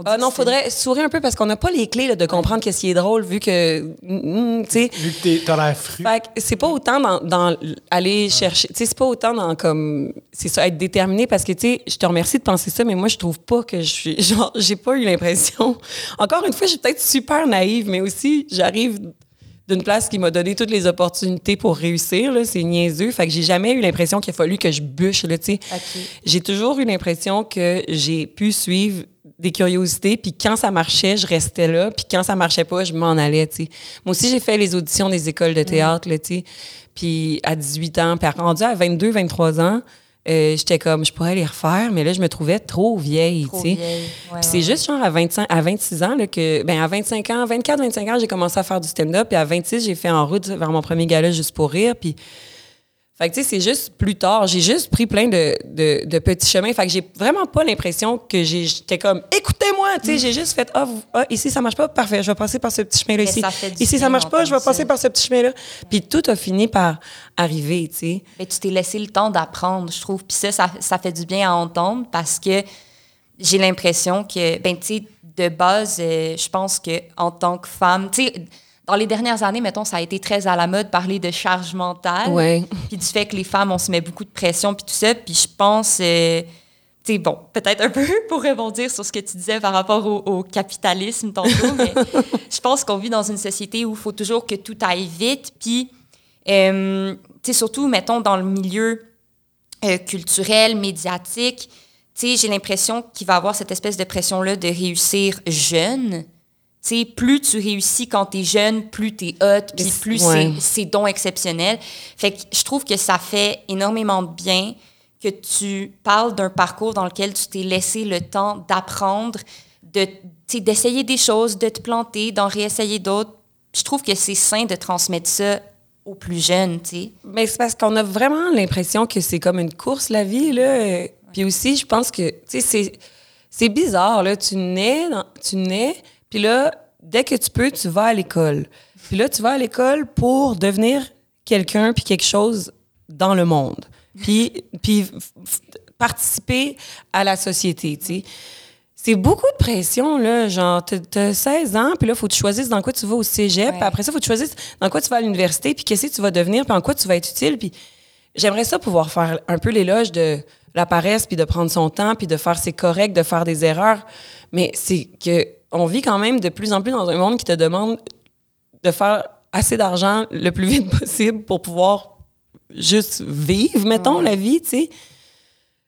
Ah non, faudrait sourire un peu parce qu'on n'a pas les clés là, de comprendre qu'est-ce qui est drôle vu que, mm, tu sais.
Vu que t'es- t'as l'air fru.
Fait que c'est pas autant dans, dans aller chercher, tu sais, c'est pas autant dans comme, c'est ça, être déterminé parce que, tu sais, je te remercie de penser ça, mais moi, je trouve pas que je suis, genre, j'ai pas eu l'impression. Encore une fois, je suis peut-être super naïve, mais aussi, j'arrive d'une place qui m'a donné toutes les opportunités pour réussir, là, c'est niaiseux. Fait que j'ai jamais eu l'impression qu'il a fallu que je bûche, là, tu sais.
OK.
J'ai toujours eu l'impression que j'ai pu suivre des curiosités, puis quand ça marchait, je restais là, puis quand ça marchait pas, je m'en allais, tu sais. Moi aussi, j'ai fait les auditions des écoles de théâtre, là, tu sais, puis à 18 ans, puis rendu à 22, 23 ans, euh, j'étais comme, je pourrais les refaire, mais là, je me trouvais trop vieille, tu sais.
Ouais,
c'est
ouais,
juste genre à 25, à 26 ans là, que ben à 25 ans, 24, 25 ans, j'ai commencé à faire du stand-up puis à 26, j'ai fait en route vers mon premier gala juste pour rire puis fait que tu sais c'est juste plus tard, j'ai juste pris plein de, de, de petits chemins, fait que j'ai vraiment pas l'impression que j'étais comme écoutez-moi, tu sais, j'ai juste fait ah, vous- ah, ici ça marche pas, parfait, je vais passer par ce petit chemin là
Mais
ici.
ça
Ici ça marche pas, je vais passer par ce petit chemin là. Puis tout a fini par arriver, tu sais.
Mais tu t'es laissé le temps d'apprendre, je trouve. Puis ça, ça, ça fait du bien à entendre parce que j'ai l'impression que, ben, tu sais, de base, euh, je pense que en tant que femme, tu sais, dans les dernières années, mettons, ça a été très à la mode parler de charge mentale.
Ouais.
Puis du fait que les femmes, on se met beaucoup de pression, puis tout ça. Puis je pense, euh, tu sais, bon, peut-être un peu pour rebondir sur ce que tu disais par rapport au, au capitalisme tantôt, mais je pense qu'on vit dans une société où il faut toujours que tout aille vite. Puis, euh, tu sais, surtout, mettons, dans le milieu euh, culturel, médiatique, tu sais, j'ai l'impression qu'il va y avoir cette espèce de pression-là de réussir jeune. Sais, plus tu réussis quand t'es jeune, plus t'es hot, puis plus
ouais.
c'est donc exceptionnel. Fait que je trouve que ça fait énormément de bien que tu parles d'un parcours dans lequel tu t'es laissé le temps d'apprendre, de, d'essayer des choses, de te planter, d'en réessayer d'autres. Je trouve que c'est sain de transmettre ça aux plus jeunes, tu sais.
Mais c'est parce qu'on a vraiment l'impression que c'est comme une course, la vie, là. Puis aussi, je pense que, tu sais, c'est, c'est bizarre, là. Tu nais, dans- tu nais, puis là, dès que tu peux, tu vas à l'école. Puis là, tu vas à l'école pour devenir quelqu'un puis quelque chose dans le monde. Puis, puis participer à la société, tu sais. C'est beaucoup de pression, là. Genre, t'as- t'as 16 ans, puis là, faut que tu choisisses dans quoi tu vas au cégep.
Ouais.
Puis après ça, faut que tu choisisses dans quoi tu vas à l'université, puis qu'est-ce que tu vas devenir, puis en quoi tu vas être utile. Puis j'aimerais ça pouvoir faire un peu l'éloge de la paresse, puis de prendre son temps, puis de faire c'est correct, de faire des erreurs. Mais c'est que on vit quand même de plus en plus dans un monde qui te demande de faire assez d'argent le plus vite possible pour pouvoir juste vivre, mettons, la vie, tu sais.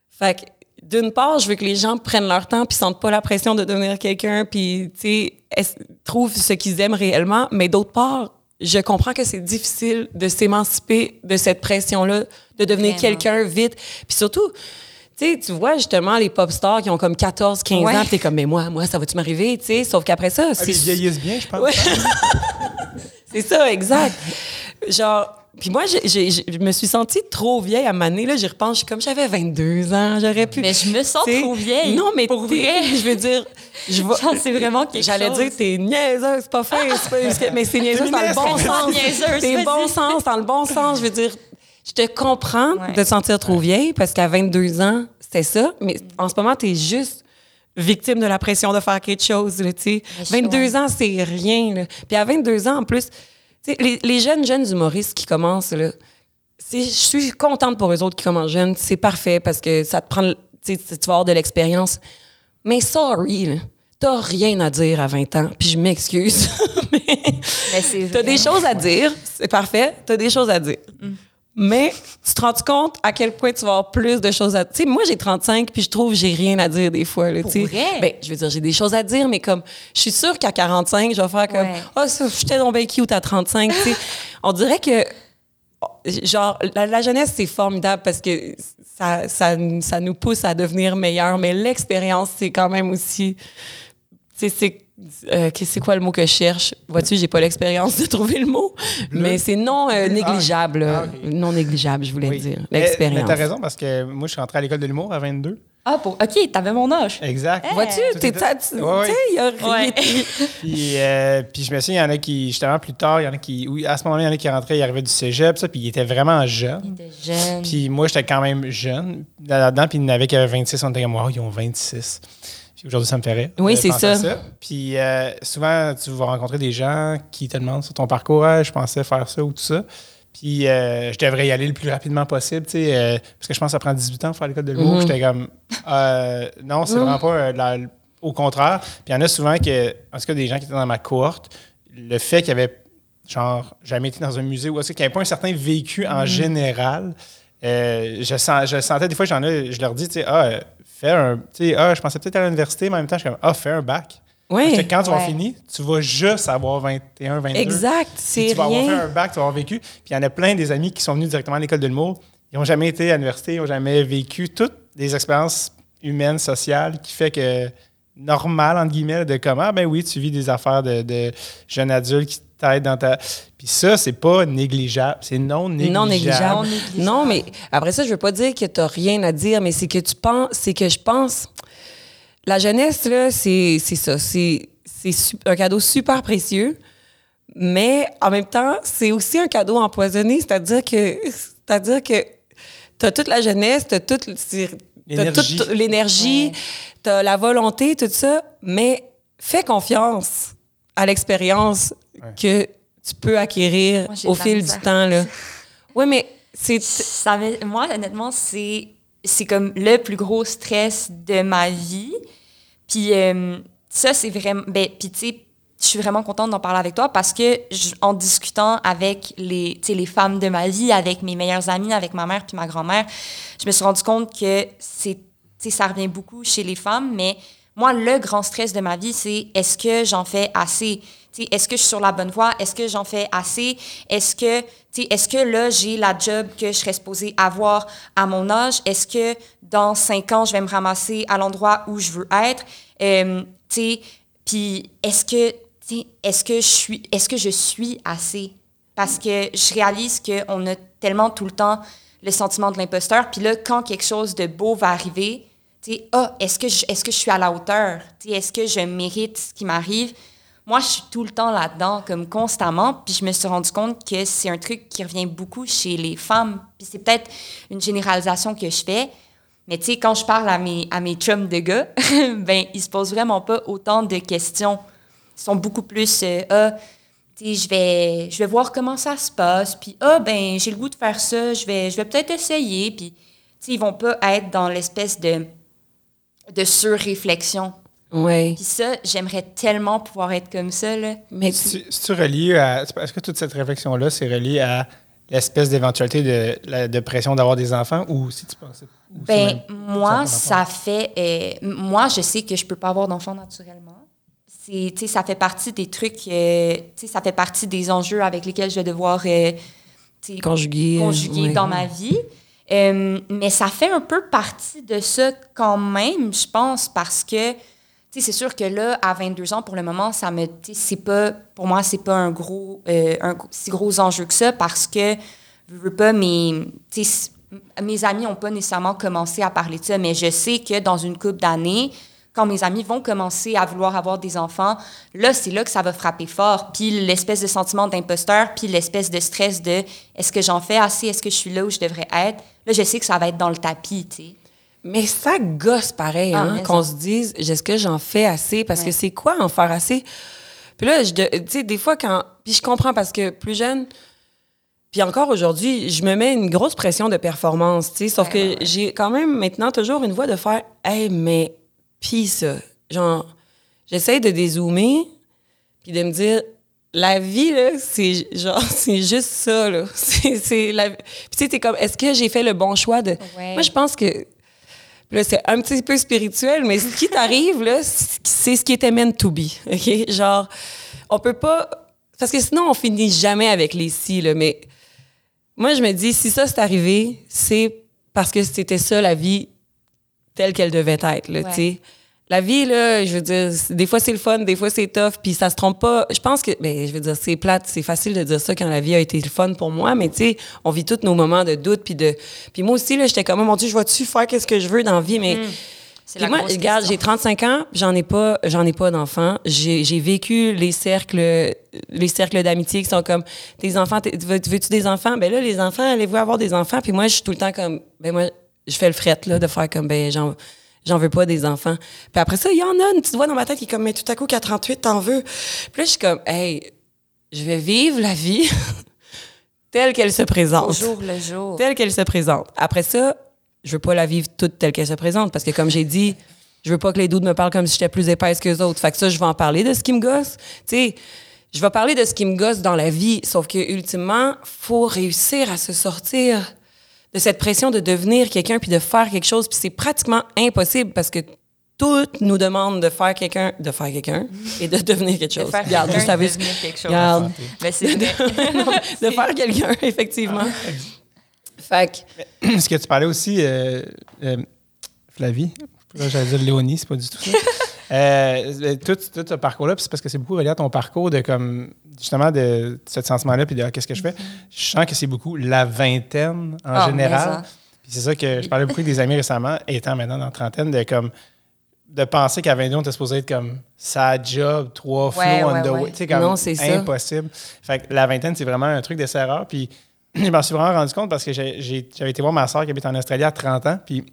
Fait que, d'une part, je veux que les gens prennent leur temps puis sentent pas la pression de devenir quelqu'un puis, tu sais, trouvent ce qu'ils aiment réellement. Mais d'autre part, je comprends que c'est difficile de s'émanciper de cette pression-là, de devenir quelqu'un vite. Puis surtout, sais, tu vois justement les pop stars qui ont comme 14, 15
Ouais.
ans, t'es comme, mais moi, moi, ça va-tu m'arriver, tu sais? Sauf qu'après ça,
Ah, ils vieillissent bien, je pense.
Ouais. C'est ça, exact. Genre, puis moi, je me suis sentie trop vieille à m'année. Là, j'y repense, je suis comme j'avais 22 ans, j'aurais pu.
Mais je me sens
T'sais,
trop vieille.
Non, mais
pour
t'es-
vrai.
je veux dire, je vois.
Genre, c'est vraiment quelque
J'allais
chose.
dire, t'es niaiseuse, c'est pas fin, c'est pas- mais c'est niaiseuse dans le bon sens.
vas-y.
bon sens, dans le bon sens. Je veux dire, je te comprends
Ouais.
de te sentir trop vieille parce qu'à 22 ans, c'était ça, mais en ce moment, t'es juste victime de la pression de faire quelque chose, là, tu sais.
Mais je-
22
ouais.
ans, c'est rien, là. Puis à 22 ans, en plus, tu les, les jeunes, jeunes humoristes qui commencent, là, je suis contente pour eux autres qui commencent jeunes. C'est parfait parce que ça te prend, le- tu tu vas avoir de l'expérience. Mais sorry, là, t'as rien à dire à 20 ans. Puis je m'excuse. mais
Mais c'est
t'as des choses à dire. C'est parfait. T'as des choses à dire.
Mm.
Mais tu te rends compte à quel point tu vas avoir plus de choses à dire. Tu sais, moi, j'ai 35 puis je trouve que j'ai rien à dire des fois. Là,
Pour
tu sais.
vrai?
Ben, je veux dire, j'ai des choses à dire, mais comme, je suis sûre qu'à 45, je vais faire comme,
Ouais.
ah, ça, j'étais donc bien cute à 35. tu sais. On dirait que genre, la, la jeunesse, c'est formidable parce que ça, ça, ça nous pousse à devenir meilleurs, mais l'expérience, c'est quand même aussi. Tu sais, c'est. Euh, c'est quoi le mot que je cherche? Vois-tu, j'ai pas l'expérience de trouver le mot, mais c'est non euh, négligeable.
Ah.
Non négligeable, je voulais
Oui.
dire.
Mais-
L'expérience.
Mais t'as raison, parce que moi, je suis rentré à l'école de l'humour à 22.
Ah, pour... OK, t'avais mon âge.
Exact.
Vois-tu, t'es tu sais, il y a rien.
Ouais.
Puis, euh, puis je me souviens, il y en a qui, justement, plus tard, il y en a qui, oui, à ce moment-là, il y en a qui rentraient, ils arrivaient du cégep, ça, puis ils étaient vraiment jeunes.
Il était jeune.
Puis moi, j'étais quand même jeune là-dedans, puis il y en avait qui avaient 26, on était comme, wow, ils ont 26. Puis aujourd'hui, ça me fait rire.
Oui,
de
c'est ça.
Puis euh, souvent, tu vas rencontrer des gens qui te demandent sur ton parcours, Ah, je pensais faire ça ou tout ça. Puis euh, je devrais y aller le plus rapidement possible, tu sais, euh, parce que je pense que ça prend 18 ans de faire l'école de l'humour.
Mhm.
J'étais comme, euh, non, c'est
Mhm.
vraiment pas euh, la- au contraire. Puis il y en a souvent que, en tout cas, des gens qui étaient dans ma cohorte, le fait qu'ils avaient, genre, jamais été dans un musée ou est-ce qu'il n'y avait pas un certain vécu en général, euh, je, sens, je sentais des fois, j'en ai, je leur dis, tu sais, ah, euh, fais un, tu sais, ah, je pensais peut-être à l'université, mais en même temps, je suis comme, ah, fais un bac. Parce
Oui,
que quand tu vas
Ouais.
finir, tu vas juste avoir 21, 22.
exact. C'est
tu vas avoir fait un bac, tu vas avoir vécu. Puis il y en a plein des amis qui sont venus directement à l'école de l'humour. Ils n'ont jamais été à l'université, ils n'ont jamais vécu toutes des expériences humaines, sociales, qui fait que normal, entre guillemets, de comment, ben oui, tu vis des affaires de, de jeunes adultes qui t'aident dans ta. Puis ça, c'est pas négligeable. C'est non négligeable.
Non négligeable.
Non négligeable.
Non, mais après ça, je veux pas dire que tu rien à dire, mais c'est que tu penses, c'est que je pense. La jeunesse, là, c'est c'est ça. C'est un cadeau super précieux, mais en même temps, c'est aussi un cadeau empoisonné, c'est-à-dire que c'est-à-dire que tu as toute la jeunesse, tu as toute c'est- t'as
L'énergie.
toute l'énergie,
Ouais.
tu as la volonté, tout ça, mais fais confiance à l'expérience
Ouais.
que tu peux acquérir
Moi,
au fil du temps. Là. Oui, mais c'est.
Ça moi, honnêtement, c'est c'est comme le plus gros stress de ma vie. Puis euh, ça, c'est vraiment... Ben, puis tu sais, je suis vraiment contente d'en parler avec toi parce que je- en discutant avec les, les femmes de ma vie, avec mes meilleures amies, avec ma mère puis ma grand-mère, je me suis rendu compte que c'est, ça revient beaucoup chez les femmes, mais moi, le grand stress de ma vie, c'est est-ce que j'en fais assez? Est-ce que je suis sur la bonne voie? Est-ce que j'en fais assez? Est-ce que, est-ce que là, j'ai la job que je serais supposée avoir à mon âge? Est-ce que dans cinq ans, je vais me ramasser à l'endroit où je veux être? Euh, puis est-ce que, est-ce que je suis, est-ce que je suis assez? Parce que je réalise qu'on a tellement tout le temps le sentiment de l'imposteur. Puis là, quand quelque chose de beau va arriver, ah, est-ce que, je, est-ce que je suis à la hauteur? Est-ce que je mérite ce qui m'arrive? Moi, je suis tout le temps là-dedans, comme constamment. Puis je me suis rendu compte que c'est un truc qui revient beaucoup chez les femmes. Puis c'est peut-être une généralisation que je fais. Mais tu sais, quand je parle à mes, à mes chums de gars, ben, ils se posent vraiment pas autant de questions. Ils sont beaucoup plus, euh, ah, je vais, je vais voir comment ça se passe. Puis, ah, ben, j'ai le goût de faire ça, je vais, je vais peut-être essayer. Puis, tu sais, ils vont pas être dans l'espèce de, de surréflexion.
Oui.
Puis ça, j'aimerais tellement pouvoir être comme ça, là.
Mais
Si tu, tu relies à- Est-ce que toute cette réflexion-là, c'est relié à l'espèce d'éventualité de, la- de pression d'avoir des enfants ou si tu pensais.
Ben,
même-
moi,
ça
fait. euh, moi, je sais que je peux pas avoir d'enfant naturellement. c'est, tu sais, ça fait partie des trucs, euh, tu sais, ça fait partie des enjeux avec lesquels je vais devoir euh,
Conjuguer.
conjuguer
ouais.
dans ma vie. Euh, mais ça fait un peu partie de ça quand même, je pense, parce que, c'est sûr que là, à 22 ans, pour le moment, ça me, c'est pas, pour moi, c'est pas un gros, euh, un si gros enjeu que ça, parce que, je veux pas, mes, amis ont pas nécessairement commencé à parler de ça, mais je sais que dans une couple d'années, quand mes amis vont commencer à vouloir avoir des enfants, là, c'est là que ça va frapper fort. Puis l'espèce de sentiment d'imposteur, puis l'espèce de stress de est-ce que j'en fais assez, est-ce que je suis là où je devrais être? Là, je sais que ça va être dans le tapis, tu sais.
Mais ça gosse pareil,
Ah,
hein, qu'on se dise, est-ce que j'en fais assez? Parce que c'est quoi en faire assez? Puis là, tu sais, des fois, quand. Puis je comprends parce que plus jeune, puis encore aujourd'hui, je me mets une grosse pression de performance, tu sais. Sauf
Ouais,
que
ouais, ouais.
j'ai quand même maintenant toujours une voix de faire, hey, mais. Pis ça. Genre, j'essaie de dézoomer, puis de me dire, la vie, là, c'est genre, c'est juste ça, là. C'est, c'est la... Puis tu sais, t'es comme, est-ce que j'ai fait le bon choix de...
Ouais.
Moi, je pense que... puis Là, c'est un petit peu spirituel, mais ce qui t'arrive, là, c'est ce qui était meant to be, OK? Genre, on peut pas... Parce que sinon, on finit jamais avec les si, là, mais... Moi, je me dis, si ça, c'est arrivé, c'est parce que c'était ça, la vie telle qu'elle devait être, là,
Ouais.
tu sais. La vie, là, je veux dire, des fois c'est le fun, des fois c'est tough, puis ça se trompe pas. Je pense que, ben, je veux dire, c'est plate, c'est facile de dire ça quand la vie a été le fun pour moi, mais tu sais, on vit tous nos moments de doute, puis de. Puis moi aussi, là, j'étais comme, oh mon Dieu, je vais-tu faire qu'est-ce que je veux dans la vie, mais.
C'est
Puis moi, regarde, j'ai
question.
35 ans, j'en ai pas, j'en ai pas d'enfants. J'ai j'ai vécu les cercles, les cercles d'amitié qui sont comme, tes enfants, veux-tu des enfants? Ben là, les enfants, allez-vous avoir des enfants? Puis moi, je suis tout le temps comme, ben moi, je fais le fret, là, de faire comme, ben, j'en, j'en veux pas des enfants. Puis après ça, il y en a une petite voix dans ma tête qui est comme, mais tout à coup, qu'à 38, t'en veux. Puis là, je suis comme, hey, je vais vivre la vie telle qu'elle se présente
Au jour le jour.
telle qu'elle se présente. Après ça, je veux pas la vivre toute telle qu'elle se présente parce que comme j'ai dit, je veux pas que les doutes me parlent comme si j'étais plus épaisse que les autres. Fait que ça, je vais en parler de ce qui me gosse. Tu sais, je vais parler de ce qui me gosse dans la vie, sauf que ultimement, faut réussir à se sortir de cette pression de devenir quelqu'un puis de faire quelque chose, puis c'est pratiquement impossible parce que tout nous demande de faire quelqu'un, de faire quelqu'un et de devenir quelque
De
chose.
faire
Regarde,
quelqu'un,
vous savez
de devenir quelque chose.
Regarde,
Mais
de faire quelqu'un, effectivement. Fait que,
Ce que tu parlais aussi, euh, euh, Flavie, là, j'allais dire Léonie, c'est pas du tout ça. Euh, tout, tout ce parcours-là, puis c'est parce que c'est beaucoup relié à ton parcours de comme justement de ce sentiment-là, puis de ah, qu'est-ce que je fais? Je sens que c'est beaucoup la vingtaine en
Ah,
général.
ça.
Puis c'est ça que je parlais beaucoup avec des amis récemment, étant maintenant dans la trentaine, de comme de penser qu'à 22 on était supposé être comme sa job, trois flots
Ouais,
on
ouais,
the
ouais.
way. Tu sais, comme
Non, c'est ça.
impossible. Fait que la vingtaine, c'est vraiment un truc de serreur. Puis je m'en suis vraiment rendu compte parce que j'avais été voir ma soeur qui habite en Australie à 30 ans. Puis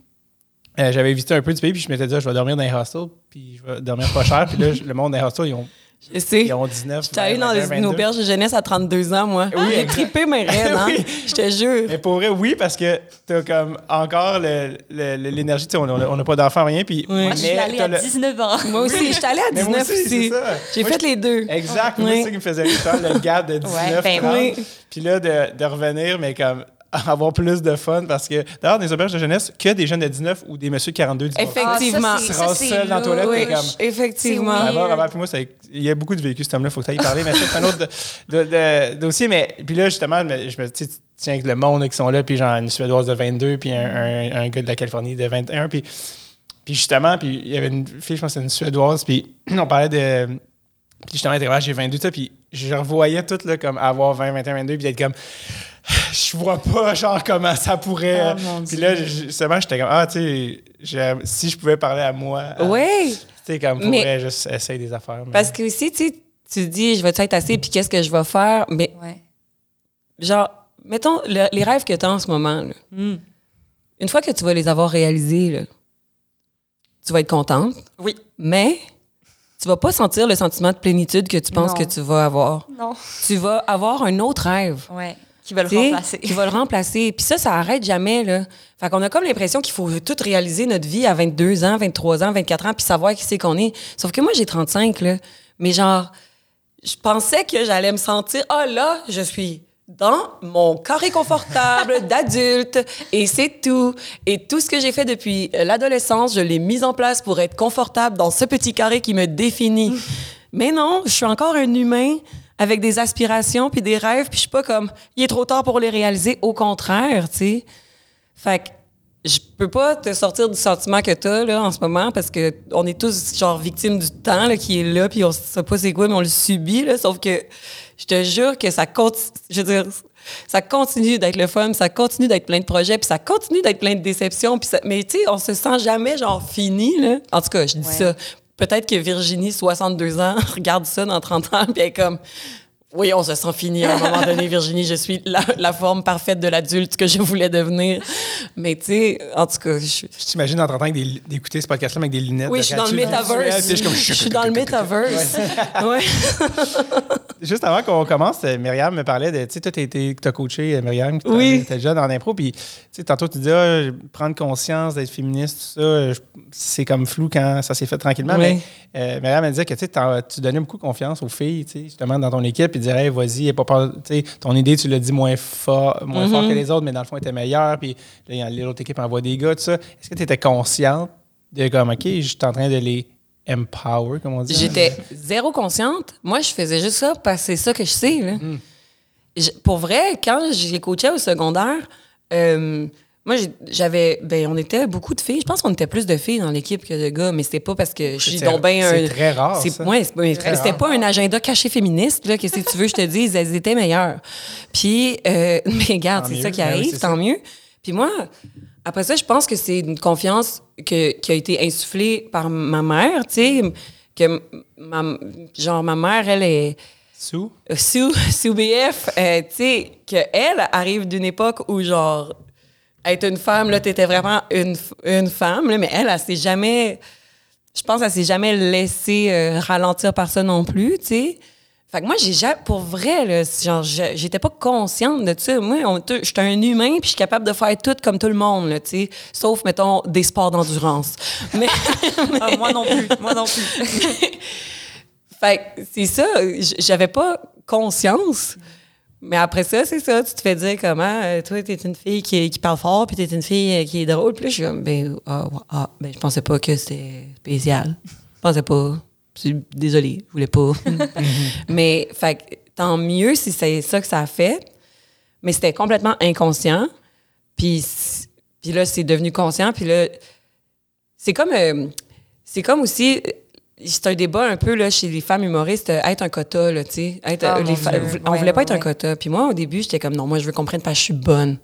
euh, j'avais visité un peu du pays. Puis je m'étais dit, ah, je vais dormir dans les hostels. Puis je vais dormir pas cher. Puis là, le monde des hostels, ils ont,
je sais.
ils ont 19.
J'étais allée dans
21,
les, une
22.
auberge de jeunesse à 32 ans, moi.
Oui,
J'ai trippé mes rêves, hein?
Oui.
Je te jure.
Mais pour vrai, oui, parce que t'as comme encore l'énergie. Tu sais, on n'a pas d'enfants, rien. Puis,
Oui.
Moi, je suis allée à
le-
19 ans.
Moi aussi, j'étais allée à
Mais moi
19
aussi,
aussi.
c'est ça.
J'ai fait les deux.
Exact. Moi,
Oui.
c'est ça qui me faisait le gap de 19
ben
30.
oui.
Puis là, de, de revenir, mais comme avoir plus de fun parce que d'ailleurs, dans les auberges de jeunesse, que des jeunes de 19 ou des messieurs de 42 19
Effectivement.
Ah, ça,
Tu seul dans la toilette, t'es comme-
Effectivement.
Avant,
weird.
avant, puis moi, ça- il y a beaucoup de vécu, cet homme-là, il faut que tu ailles parler, mais c'est un autre de- de- de- dossier. Mais puis là, justement, je me, tu tiens avec le monde qui sont là, puis genre une Suédoise de 22, puis un, un- un gars de la Californie de 21, puis, puis justement, puis il y avait une fille, je pense que c'était une Suédoise, puis on parlait de... Puis justement, elle était comme, Ah, j'ai 22, ça, puis je revoyais tout là, comme avoir 20, 21, 22, puis être comme... Je vois pas, genre, comment ça pourrait...
Oh,
puis là, justement, j'étais comme, ah, tu sais, si je pouvais parler à moi... à-
Oui.
tu sais, comme pour
Mais-
vrai, juste essayer des affaires. mais-
Parce que aussi, tu sais, tu te dis, je vais être assez, puis qu'est-ce que je vais faire? Mais
Ouais.
genre, mettons, le- les rêves que tu as en ce moment, là,
Hmm.
une fois que tu vas les avoir réalisés, là, tu vas être contente.
Oui.
Mais tu vas pas sentir le sentiment de plénitude que tu penses
Non.
que tu vas avoir.
Non.
Tu vas avoir un autre rêve.
Ouais. Qui va le remplacer.
Qui va le remplacer. Puis ça, ça arrête jamais, là. Fait qu'on a comme l'impression qu'il faut tout réaliser notre vie à 22 ans, 23 ans, 24 ans, puis savoir qui c'est qu'on est. Sauf que moi, j'ai 35, là. Mais genre, je pensais que j'allais me sentir, ah là, je suis dans mon carré confortable d'adulte et c'est tout. Et tout ce que j'ai fait depuis euh, l'adolescence, je l'ai mis en place pour être confortable dans ce petit carré qui me définit. Mais non, je suis encore un humain avec des aspirations puis des rêves, puis je suis pas comme il est trop tard pour les réaliser. Au contraire, tu sais. Fait que je peux pas te sortir du sentiment que t'as là en ce moment parce que on est tous genre victimes du temps là, qui est là puis on sait pas c'est quoi mais on le subit là sauf que je te jure que ça continue je veux dire ça continue d'être le fun ça continue d'être plein de projets puis ça continue d'être plein de déceptions puis ça- mais tu sais on se sent jamais genre fini là en tout cas je dis
Ouais.
ça peut-être que Virginie 62 ans regarde ça dans 30 ans puis elle est comme oui, on se sent fini à un moment donné, Virginie. Je suis la, la forme parfaite de l'adulte que je voulais devenir. Mais tu sais, en tout cas, je,
Je t'imagine en train d'écouter ce podcast-là avec des lunettes.
oui,
de
je suis dans le metaverse.
je suis comme-
Je suis dans le metaverse. Ouais.
Juste avant qu'on commence, euh, Myriam me parlait de, tu sais, toi, tu as coaché euh, Myriam, tu
Oui.
étais jeune en impro, puis tu sais, tantôt tu disais, ah, prendre conscience d'être féministe, tout ça, c'est comme flou quand ça s'est fait tranquillement,
Oui.
mais euh, Myriam elle disait que tu sais, t'en- tu donnais beaucoup confiance aux filles, tu sais, justement, dans ton équipe, hey, vas-y, pas peur, ton idée, tu l'as dit moins fort, moins fort
Mhm.
que les autres, mais dans le fond, elle était meilleure, puis l'autre équipe envoie des gars, tout ça. Est-ce que tu étais consciente de comme, OK, je suis en train de les empower, comme on dit?
J'étais zéro consciente. Moi, je faisais juste ça parce que c'est ça que je sais. Là. Je- pour vrai, quand j'ai coaché au secondaire, euh, moi, j'avais. Ben, on était beaucoup de filles. Je pense qu'on était plus de filles dans l'équipe que de gars, mais c'était pas parce que je suis donc ben
c'est très rare,
c'est- ouais, c'était pas un agenda caché féministe, là, que si tu veux, je te dise, elles étaient meilleures. Puis, euh, mais regarde, c'est ça qui
Ben oui,
arrive, tant
ça.
mieux. Puis moi, après ça, je pense que c'est une confiance que, qui a été insufflée par ma mère, tu sais, que ma, genre, ma mère, elle est
Sous?
sous, sous BF, euh, tu sais, qu'elle arrive d'une époque où, genre, être une femme, là, t'étais vraiment une, une femme, là, mais elle, elle, s'est jamais, je pense, elle s'est jamais laissée euh, ralentir par ça non plus, tu sais. Fait que moi, j'ai ja- pour vrai, là, genre, je- j'étais pas consciente de ça. Moi, tu- j'étais un humain, puis je suis capable de faire tout comme tout le monde, là, tu sais, sauf, mettons, des sports d'endurance. Mais,
Ah, moi non plus. Moi non plus.
fait que c'est ça, j'avais pas conscience. Mais après ça, c'est ça, tu te fais dire comment, euh, toi, t'es une fille qui, qui parle fort, puis t'es une fille euh, qui est drôle. Puis là, je suis comme, ben, ah, ah, ben, je pensais pas que c'était spécial. Je pensais pas. Je suis Désolée, je voulais pas. Mais, fait tant mieux si c'est ça que ça a fait. Mais c'était complètement inconscient. Puis, puis là, c'est devenu conscient. Puis là, c'est comme, euh, c'est comme aussi, c'est un débat un peu là, chez les femmes humoristes, euh, être un quota, là, tu sais.
Ah,
euh,
Dieu.
on
Ouais,
voulait pas
ouais,
être un quota. Puis moi, au début, j'étais comme, non, moi, je veux qu'on prenne parce que je suis bonne.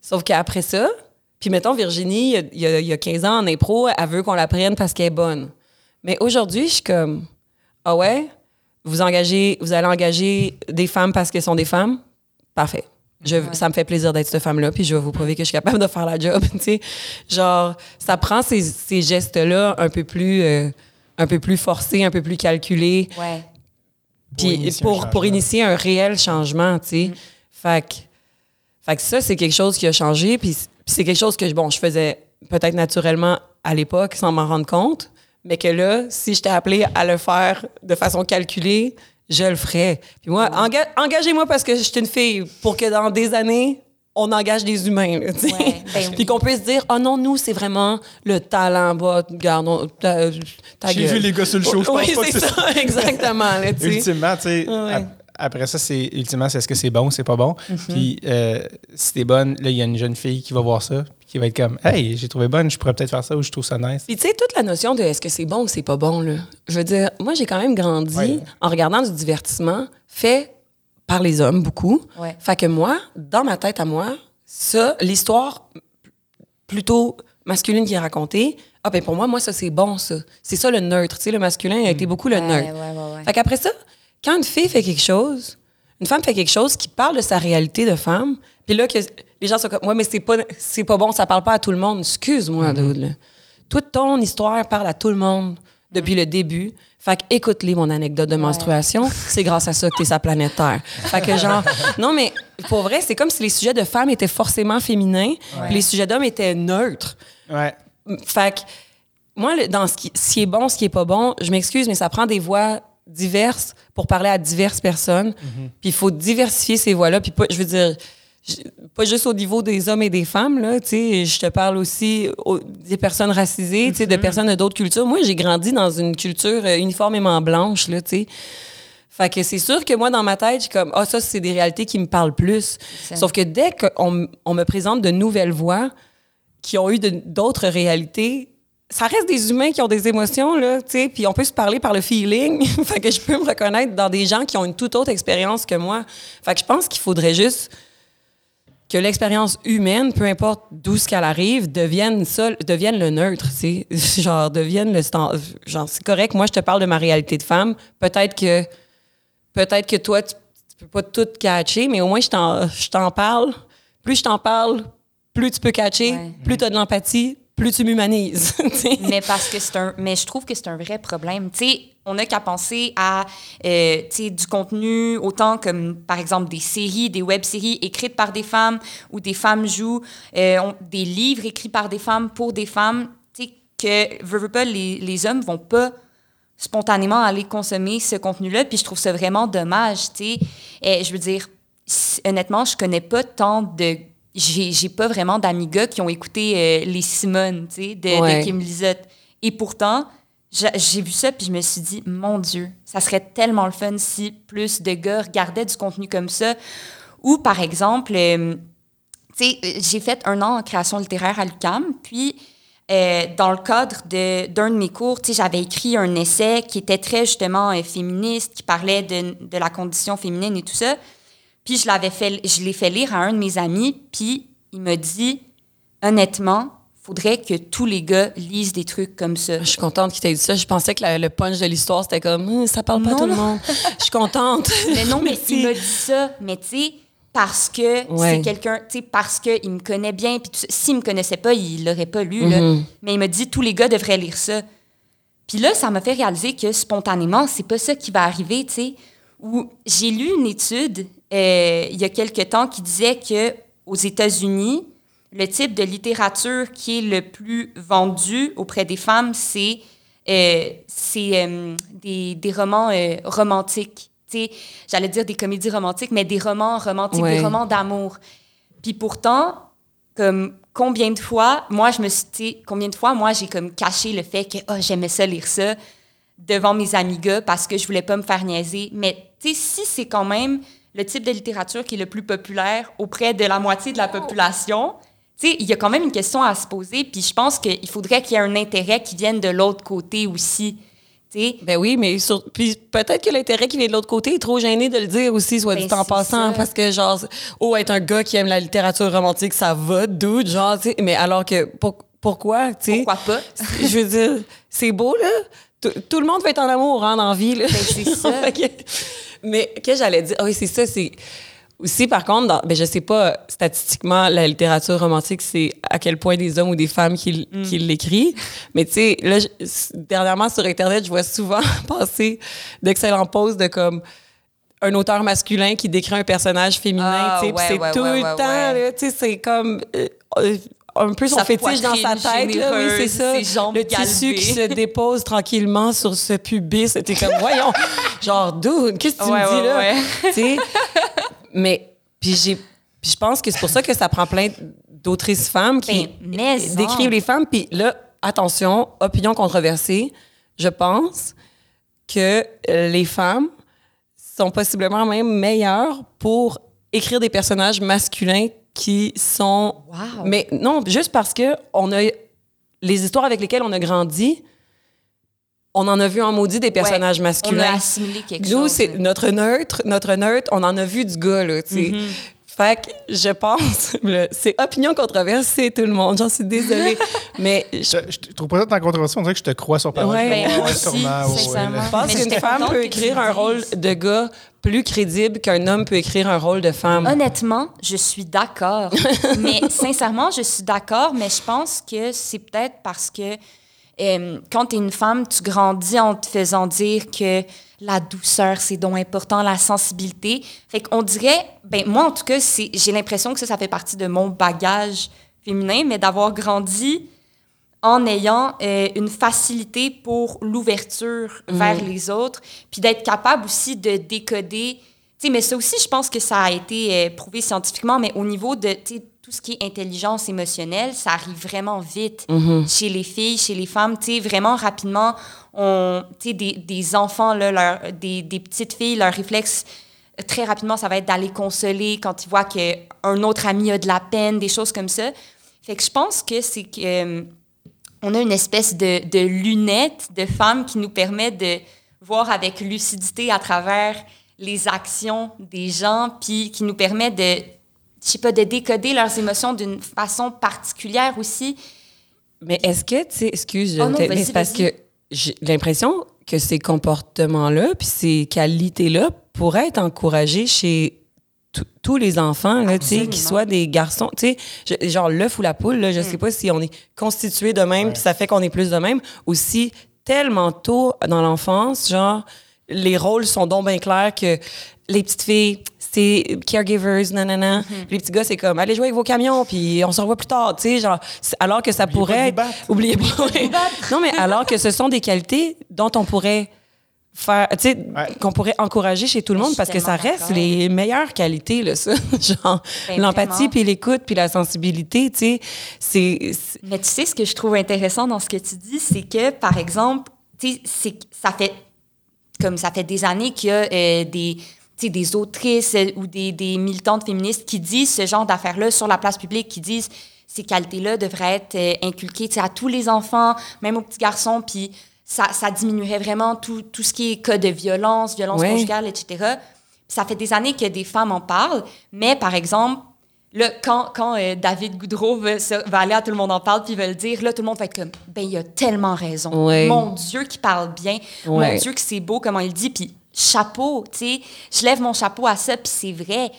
Sauf qu'après ça, puis mettons, Virginie, il y a- il y, a, il y a 15 ans en impro, elle veut qu'on la prenne parce qu'elle est bonne. Mais aujourd'hui, je suis comme, ah ouais, vous engagez, vous allez engager des femmes parce qu'elles sont des femmes? Parfait. Je, Ça me fait plaisir d'être cette femme-là, puis je vais vous prouver que je suis capable de faire la job. tu sais. Genre, ça prend ces, ces gestes-là un peu plus, euh, un peu plus forcés, un peu plus calculés,
Ouais.
puis pour, pour initier un réel changement, tu sais. Fait, que, fait que ça, c'est quelque chose qui a changé, puis c'est quelque chose que, bon, je faisais peut-être naturellement à l'époque sans m'en rendre compte, mais que là, si j'étais appelée à le faire de façon calculée, je le ferais. Puis moi, enga- engagez-moi parce que je suis une fille, pour que dans des années, on engage des humains, là,
ben
Puis qu'on puisse dire, oh non, nous, c'est vraiment le talent, bah, regarde, on- ta, ta
J'ai vu les gars sur le show, je pense
Oui,
pas que
c'est ça, exactement, là, tu sais.
Ultimement, tu sais,
Ouais.
après ça, c'est ultimement, c'est est-ce que c'est bon ou c'est pas bon.
Mhm.
Puis euh, si t'es bonne, là, il y a une jeune fille qui va voir ça, puis qui va être comme, hey, j'ai trouvé bonne, je pourrais peut-être faire ça ou je trouve ça nice.
Puis tu sais, toute la notion de est-ce que c'est bon ou c'est pas bon, là. Je veux dire, moi, j'ai quand même grandi
Ouais.
en regardant du divertissement fait par les hommes, beaucoup.
Ouais.
Fait que moi, dans ma tête à moi, ça, l'histoire plutôt masculine qui est racontée, ah ben pour moi, moi, ça, c'est bon, ça. C'est ça le neutre. Tu sais, le masculin a été beaucoup le
Ouais,
neutre.
ouais.
Fait qu'après ça, quand une fille fait quelque chose, une femme fait quelque chose qui parle de sa réalité de femme, puis là, que les gens sont comme, ouais, mais c'est pas, c'est pas bon, ça parle pas à tout le monde. Excuse-moi, dude, là. Toute ton histoire parle à tout le monde depuis le début. Fait que écoute-les, mon anecdote de menstruation. C'est grâce à ça que t'es sa planète Terre. Fait que genre, non, mais pour vrai, c'est comme si les sujets de femmes étaient forcément féminins, puis les sujets d'hommes étaient neutres.
Ouais.
Fait que, moi, dans ce qui, ce qui est bon, ce qui est pas bon, je m'excuse, mais ça prend des voix diverses pour parler à diverses personnes. Puis il faut diversifier ces voix-là. Puis je veux dire, pas juste au niveau des hommes et des femmes, là, tu sais, je te parle aussi au- des personnes racisées, tu sais, de personnes de d'autres cultures. Moi, j'ai grandi dans une culture euh, uniformément blanche, là, tu sais. Fait que c'est sûr que moi, dans ma tête, je suis comme, ah, ça, c'est des réalités qui me parlent plus. Sauf que dès qu'on on me présente de nouvelles voix qui ont eu d'autres réalités, ça reste des humains qui ont des émotions, là, tu sais, puis on peut se parler par le feeling. fait que je peux me reconnaître dans des gens qui ont une toute autre expérience que moi. Fait que je pense qu'il faudrait juste que l'expérience humaine, peu importe d'où ce qu'elle arrive, devienne ça, devienne le neutre, tu sais, genre devienne le stand, genre c'est correct. Moi, je te parle de ma réalité de femme. Peut-être que, peut-être que toi, tu, tu peux pas tout catcher, mais au moins je t'en, je t'en parle. Plus je t'en parle, plus tu peux catcher,
Ouais.
plus tu as de l'empathie, plus tu m'humanises.
mais parce que c'est un mais je trouve que c'est un vrai problème. Tu sais on n'a qu'à penser à euh, du contenu autant comme par exemple des séries des web-séries écrites par des femmes où des femmes jouent euh, des livres écrits par des femmes pour des femmes que veux, veux pas les, les hommes vont pas spontanément aller consommer ce contenu-là. Puis je trouve ça vraiment dommage Et je veux dire honnêtement je connais pas tant de j'ai j'ai pas vraiment d'amis gars qui ont écouté euh, les Simone, tu sais, de. Kim Lizotte. Et pourtant, j'a- j'ai vu ça puis je me suis dit, mon Dieu, ça serait tellement le fun si plus de gars regardaient du contenu comme ça. Ou par exemple, euh, tu sais, euh, j'ai fait un an en création littéraire à l'UQAM, puis euh, dans le cadre de- d'un de, mes cours, tu sais, j'avais écrit un essai qui était très justement euh, féministe, qui parlait de, de la condition féminine et tout ça. Puis je l'avais fait, je l'ai fait lire à un de mes amis, puis il me dit, honnêtement, faudrait que tous les gars lisent des trucs comme ça.
Je suis contente qu'il t'ait dit ça. Je pensais que la- le punch de l'histoire, c'était comme, Hum, ça parle pas à
Non,
tout le monde. Je suis contente.
Mais non, mais il m'a dit ça. Mais tu sais, parce que
Ouais.
c'est quelqu'un, tu sais, parce qu'il me connaît bien. Puis s'il me connaissait pas, il l'aurait pas lu. là.
Mhm.
Mais il m'a dit, tous les gars devraient lire ça. Puis là, ça m'a fait réaliser que spontanément, c'est pas ça qui va arriver, tu sais. Où j'ai lu une étude euh, il y a quelque temps qui disait que aux États-Unis, le type de littérature qui est le plus vendu auprès des femmes, c'est euh, euh, des, des romans euh, romantiques. J'allais dire des comédies romantiques, mais des romans romantiques,
Ouais.
des romans d'amour. Puis pourtant, comme combien de fois, moi, je me suis, combien de fois, moi, j'ai comme caché le fait que, oh, j'aimais ça lire ça devant mes amis gars parce que je voulais pas me faire niaiser. Mais, tu sais, si c'est quand même le type de littérature qui est le plus populaire auprès de la moitié de la population, tu sais, il y a quand même une question à se poser. Puis je pense qu'il faudrait qu'il y ait un intérêt qui vienne de l'autre côté aussi. Tu sais,
Ben oui, mais sur- puis peut-être que l'intérêt qui vient de l'autre côté est trop gêné de le dire aussi, soit
Ben,
dit en passant,
ça.
parce que genre, oh, être un gars qui aime la littérature romantique, ça va, dude, genre, tu sais, mais alors que, pour- pourquoi, tu sais?
pourquoi pas?
Je veux dire, c'est beau, là. Tout, tout le monde veut être en amour, hein, dans la vie, là.
Ben, c'est ça.
mais qu'est-ce que j'allais dire? Ah oui, c'est ça, c'est... Aussi, par contre, dans, ben, je sais pas statistiquement la littérature romantique, c'est à quel point des hommes ou des femmes qui,
Mm.
qui l'écrivent. Mais tu sais, là, je- dernièrement sur Internet, je vois souvent passer d'excellents posts de comme un auteur masculin qui décrit un personnage féminin,
Ah,
tu sais,
ouais,
c'est
ouais,
tout
ouais,
le temps, tu sais, c'est comme euh, euh, un peu son
Sa
fétiche dans sa tête, là, oui, c'est ça. le tissu qui se dépose tranquillement sur ce pubis, c'était comme, voyons, genre, dude, qu'est-ce que tu
Ouais,
me dis
ouais,
là?
ouais.
Tu sais, mais puis j'ai puis je pense que c'est pour ça que ça prend plein d'autrices femmes qui
Ben, mais
décrivent les femmes puis là attention opinion controversée je pense que les femmes sont possiblement même meilleures pour écrire des personnages masculins qui sont
Wow.
mais non juste parce que on a les histoires avec lesquelles on a grandi on en a vu en maudit des personnages
On
masculins
a assimilé quelque
nous,
chose.
c'est
là.
notre neutre, notre neutre, on en a vu du gars, là, sais. Fait que je pense, c'est opinion controversée, tout le monde, j'en suis désolée. mais je
Je, je trouve pas ça tant controversé, on dirait que je te crois sur parole.
Ouais.
Je
Ben,
ouais,
aussi,
sûrement, ouais,
sincèrement.
là.
pense
Mais
qu'une femme peut écrire un
le
rôle de gars plus crédible qu'un homme peut écrire un rôle de femme.
Honnêtement, je suis d'accord. mais sincèrement, je suis d'accord, mais je pense que c'est peut-être parce que euh, quand tu es une femme, tu grandis en te faisant dire que la douceur, c'est donc important, la sensibilité. Fait qu'on dirait, ben moi en tout cas, j'ai l'impression que ça, ça fait partie de mon bagage féminin, mais d'avoir grandi en ayant euh, une facilité pour l'ouverture vers les autres, puis d'être capable aussi de décoder Tu sais, mais ça aussi, je pense que ça a été euh, prouvé scientifiquement, mais au niveau de tout ce qui est intelligence émotionnelle, ça arrive vraiment vite chez les filles, chez les femmes. Tu sais, vraiment rapidement, on, tu sais, des, des enfants, là, leur- des, des petites filles, leur réflexe, très rapidement, ça va être d'aller consoler quand ils voient qu'un autre ami a de la peine, des choses comme ça. Fait que je pense que c'est que... euh, on a une espèce de, de lunette de femme qui nous permet de voir avec lucidité à travers les actions des gens, puis qui nous permet de, je sais pas, de décoder leurs émotions d'une façon particulière aussi.
Mais est-ce que, tu sais, excuse,
Oh non,
mais c'est parce que j'ai l'impression que ces comportements-là, puis ces qualités-là pourraient être encouragés chez tous- les enfants, là, tu sais,
Absolument.
qu'ils soient des garçons, tu sais, genre l'œuf ou la poule, là, je
Mm.
sais pas si on est constitué de même, puis ça fait qu'on est plus de même, ou si tellement tôt dans l'enfance, genre, les rôles sont donc bien clairs que les petites filles, c'est caregivers, nanana.
Mm-hmm.
Puis Les petits gars, c'est comme, allez jouer avec vos camions, puis on se revoit plus tard, tu sais, genre, alors que ça
Oubliez pas de
pourrait
vous
être...
battre.
Oubliez pas. Non, mais alors que ce sont des qualités dont on pourrait faire, tu sais,
Ouais.
qu'on pourrait encourager chez tout le monde parce que ça reste les meilleures qualités, là, ça. Genre,
Ben,
l'empathie, puis l'écoute, puis la sensibilité, tu sais, c'est...
Mais tu sais, ce que je trouve intéressant dans ce que tu dis, c'est que, par exemple, tu sais, c'est- ça fait, comme ça fait des années qu'il y a euh, des, des autrices euh, ou des, des militantes féministes qui disent ce genre d'affaires-là sur la place publique, qui disent ces qualités-là devraient être euh, inculquées à tous les enfants, même aux petits garçons, puis ça, ça diminuerait vraiment tout, tout ce qui est cas de violence, violence conjugale, etc. Ça fait des années que des femmes en parlent, mais par exemple, Là, quand, quand euh, David Goudreau va, aller à Tout le monde en parle, puis va le dire, là, tout le monde va être comme, ben, il a tellement raison.
Ouais.
Mon Dieu, qu'il parle bien.
Ouais.
Mon Dieu, que c'est beau comment il dit. Puis chapeau, tu sais, je lève mon chapeau à ça, puis c'est vrai.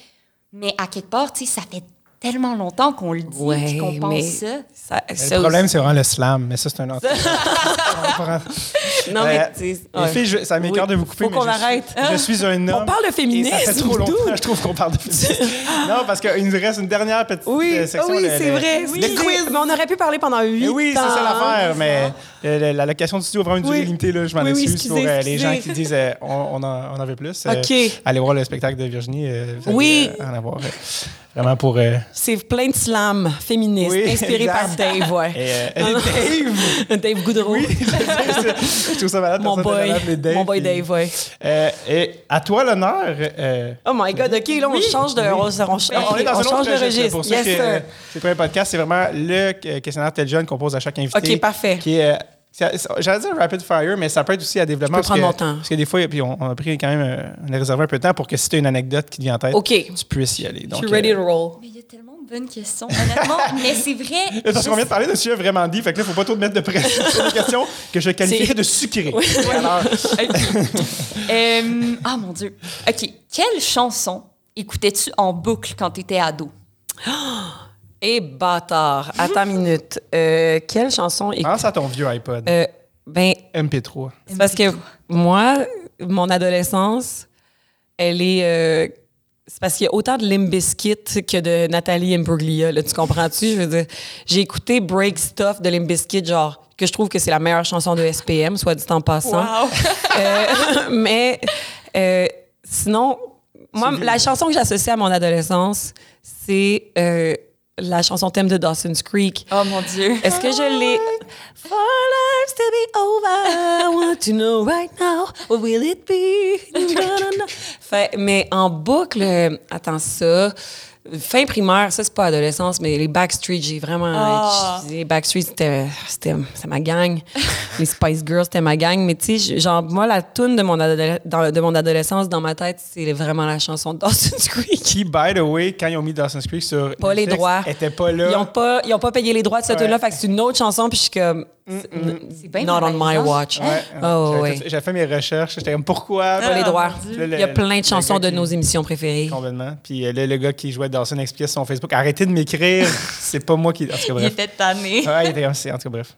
Mais à quelque part, tu sais, ça fait tellement longtemps qu'on le dit,
Ouais,
qu'on pense
mais
ça.
ça-
Le problème, c'est vraiment le slam, mais ça, c'est un autre.
Non, mais
Euh,
tu sais,
Les
ouais.
filles, je- ça m'écarte
Oui.
de vous couper.
Faut
mais
qu'on
je suis-
arrête.
Je suis un homme.
On parle de féminisme,
Ça fait trop longtemps, je trouve qu'on parle de féminisme. non, parce qu'il nous reste une dernière petite
Oui,
euh, section.
oui, c'est vrai.
Le
Excusez,
quiz.
Mais on aurait pu parler pendant huit
oui, c'est
ans.
ça l'affaire, mais euh, la, location du studio a vraiment une durée
Oui.
limitée, là, je m'en
Oui, oui,
excuse pour
excusez,
euh, les gens qui disent euh, on, on en, on en veut plus. Euh,
OK.
allez voir le spectacle de Virginie. euh, vous allez,
Oui.
euh, en avoir euh, vraiment pour. euh,
C'est plein de slams féministes,
Oui,
inspirés par Dave, ouais.
et, euh,
Ah.
Dave!
Dave Goudreau.
je trouve ça malade.
Mon boy.
Dave,
Mon boy
puis-
Dave, ouais.
Euh, et à toi l'honneur. euh,
Oh my God, OK, là, on change de, on, on-
Ben, on est dans
on
un autre
change de
registre. Pour ça
Yes,
euh, c'est le premier podcast, c'est vraiment le euh, questionnaire tel jeune qu'on pose à chaque invité.
OK, parfait.
Qui est, J'allais dire rapid fire, mais ça peut être aussi à développement.
Je peux
parce
prendre
que-
mon temps.
Parce que des fois, puis on, on a pris quand même, euh, on a réservé un peu de temps pour que si tu as une anecdote qui te vient en tête,
OK.
tu puisses y aller.
Je
Donc,
suis ready
euh,
to roll.
Mais il y a tellement de bonnes questions, honnêtement. mais c'est vrai.
Parce qu'on vient de parler de sujets vraiment dit, fait que là, faut pas trop te mettre de pression sur les questions que je qualifierais de sucrées. Alors,
Euh, Ah, mon Dieu. OK. Quelle chanson écoutais-tu en boucle quand tu étais ado?
Et bâtard. Attends une minute. Euh, quelle chanson écoute?
pense à ton vieux iPod.
Euh, ben,
MP3.
c'est parce que moi, mon adolescence, elle est. euh, c'est parce qu'il y a autant de Limp Bizkit que de Nathalie Imbruglia, là, tu comprends-tu? Je veux dire, j'ai écouté Break Stuff de Limp Bizkit, genre, que je trouve que c'est la meilleure chanson de SPM, soit dit en passant. Euh, mais euh, sinon, moi, la chanson que j'associe à mon adolescence, c'est euh, la chanson thème de Dawson's Creek.
Oh, mon Dieu.
Est-ce que je l'ai? For lives to be over, I want to know right now, what will it be? Fait, mais en boucle, euh, attends ça. Fin primaire, ça c'est pas adolescence, mais les Backstreet, j'ai vraiment.
Ah.
Les Backstreet, c'était c'était- c'était ma gang. les Spice Girls, c'était ma gang. Mais tu sais, genre, moi, la tune de mon, adole- dans- de mon adolescence dans ma tête, c'est vraiment la chanson de Dawson's Creek.
Qui, by the way, quand ils ont mis Dawson's Creek sur
Pas les droits.
était pas là.
Ils ont pas, ils ont pas payé les droits de cette
Ouais.
tune-là, fait que c'est une autre chanson, puis je suis comme.
C'est bien
Not on my watch.
Ouais,
Oh,
j'avais
ouais.
fait- J'avais fait mes recherches. J'étais comme, pourquoi?
Pas les droits.
Puis là, le-
Il y a plein
le
de chansons de
qui-
nos émissions préférées.
Complètement. Puis euh, le, le gars qui jouait Dawson expliquait sur son Facebook arrêtez de m'écrire, c'est pas moi qui. En tout cas,
Il
bref.
était tanné.
Ouais, il était. En tout cas, bref.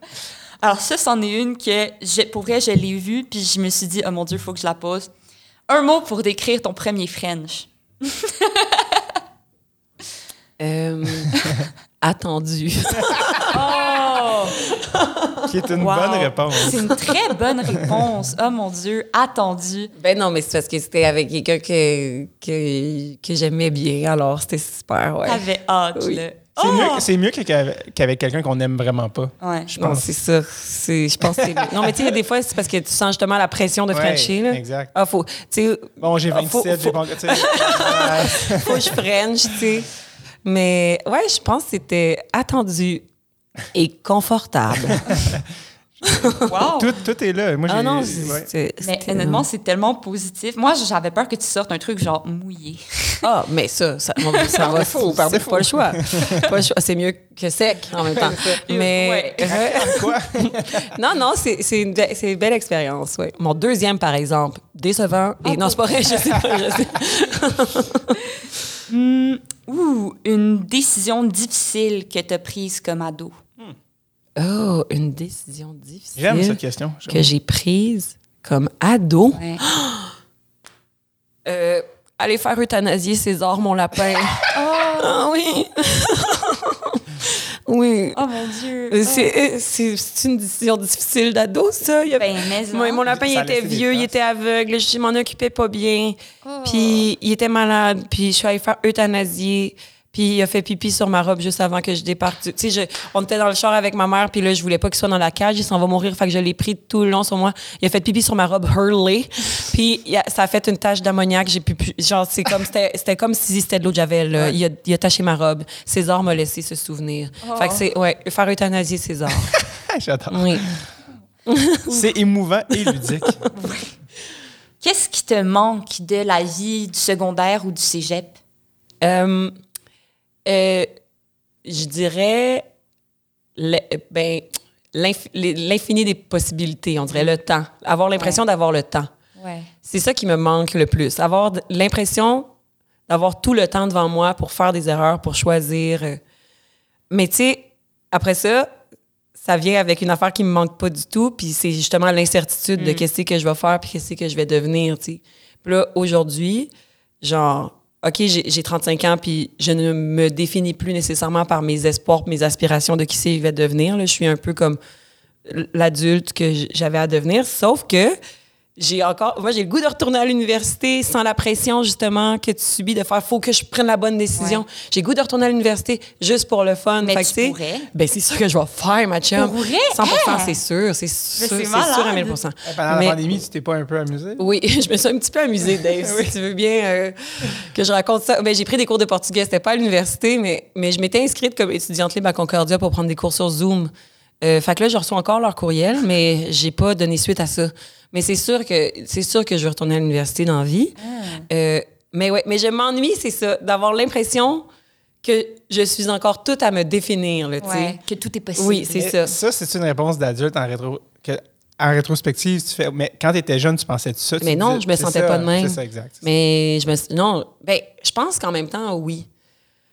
Alors ça, c'en est une que, je- pour vrai, je l'ai vue, puis je me suis dit, oh mon Dieu, il faut que je la pose. Un mot pour décrire ton premier French.
Euh, attendu.
Oh!
Qui est une
Wow.
bonne réponse.
C'est une très bonne réponse. Oh mon Dieu, attendu.
Ben non, mais c'est parce que c'était avec quelqu'un que, que, que j'aimais bien, alors c'était super, ouais.
T'avais hâte,
Oui.
là.
C'est
Oh!
mieux, c'est mieux qu'avec, quelqu'un qu'on aime vraiment pas.
Ouais.
Je
Non,
pense.
c'est ça. C'est, je pense que c'est mieux. Non, mais tu sais, des fois, c'est parce que tu sens justement la pression de
Ouais,
là.
exact.
Ah, faut, tu sais,
Bon, j'ai
Ah,
27,
faut-
j'ai
faut-
pas encore.
faut que je French, tu sais. Mais ouais, je pense que c'était attendu et confortable.
Wow!
tout, tout est là. Moi, j'ai,
ah non,
ouais.
c'est,
Mais
c'était-
honnêtement, c'est tellement positif. Moi, j'avais peur que tu sortes un truc genre mouillé.
Ah, mais ça, ça, ça va.
défaut, par
c'est
défaut.
pas le choix. Pas le choix. C'est mieux que sec en même temps. mais
Quoi?
non, non, c'est c'est une, be- c'est une belle expérience. Ouais. Mon deuxième, par exemple, décevant. Et non, c'est pas vrai, je sais pas. Je sais.
Hmm, Ouh, une décision difficile que tu as prise comme ado.
Oh, une décision difficile
J'aime cette question. J'aime.
que j'ai prise comme ado.
Ouais.
Euh, aller faire euthanasier César, mon lapin. Ah oui. oui.
Oh mon Dieu.
Euh, C'est c'est- une décision difficile d'ado, ça. Il y a-
Ben, mais
Moi, mon lapin, il était vieux, il était aveugle, je m'en occupais pas bien.
Oh.
Puis il était malade, puis je suis allée faire euthanasier. Puis il a fait pipi sur ma robe juste avant que je départe. Tu sais, on était dans le char avec ma mère, puis là, je voulais pas qu'il soit dans la cage, il s'en va mourir, fait que je l'ai pris tout le long sur moi. Il a fait pipi sur ma robe Hurley, puis a- ça a fait une tache d'ammoniac. J'ai pu, genre, c'est comme, c'était c'était comme si c'était de l'eau de javel. là. Il, a, il a taché ma robe. César m'a laissé ce souvenir. Fait que c'est, ouais, faire euthanasier César.
J'adore.
Oui.
C'est émouvant et ludique.
Qu'est-ce qui te manque de la vie du secondaire ou du cégep?
Euh, euh, je dirais le- ben, l'infini des possibilités, on dirait le temps. Avoir l'impression d'avoir le temps.
Ouais.
C'est ça qui me manque le plus. Avoir l'impression d'avoir tout le temps devant moi pour faire des erreurs, pour choisir. euh. Mais tu sais, après ça, ça vient avec une affaire qui me manque pas du tout, puis c'est justement l'incertitude de qu'est-ce que je vais faire, puis qu'est-ce que je vais devenir, tu sais. Puis là, aujourd'hui, genre, OK, j'ai j'ai 35 ans, puis je ne me définis plus nécessairement par mes espoirs, mes aspirations de qui c'est vais devenir. Là. Je suis un peu comme l'adulte que j'avais à devenir, sauf que j'ai encore moi j'ai le goût de retourner à l'université sans la pression justement que tu subis de faire faut que je prenne la bonne décision.
Ouais.
J'ai le goût de retourner à l'université juste pour le fun.
Mais
Fait que,
tu
sais,
pourrais.
Ben c'est sûr que je vais faire ma chum.
Pour vrai?
100
Hein?
c'est sûr, c'est sûr,
c'est
c'est sûr à
malade.
1000%
Pendant
Mais-
la pandémie, tu t'es pas un peu amusé?
oui, je me suis un petit peu amusée, Dave. Si tu veux bien euh, que je raconte ça. Ben, j'ai pris des cours de portugais. C'était pas à l'université, mais, mais je m'étais inscrite comme étudiante libre à Concordia pour prendre des cours sur Zoom. Euh, fait que là, je reçois encore leur courriel, mais j'ai pas donné suite à ça. Mais c'est sûr que c'est sûr que je vais retourner à l'université dans la vie. Euh, mais ouais, mais je m'ennuie, c'est ça, d'avoir l'impression que je suis encore toute à me définir, là, tu sais.
Ouais. Que tout est possible.
Oui, c'est ça.
Ça, c'est une réponse d'adulte en rétro. que- en rétrospective, tu fais. Mais quand tu étais jeune, tu pensais ça. tu
Mais non,
disais-
je me sentais
ça,
pas de même.
C'est ça, exact.
Mais je me non, ben je pense qu'en même temps oui.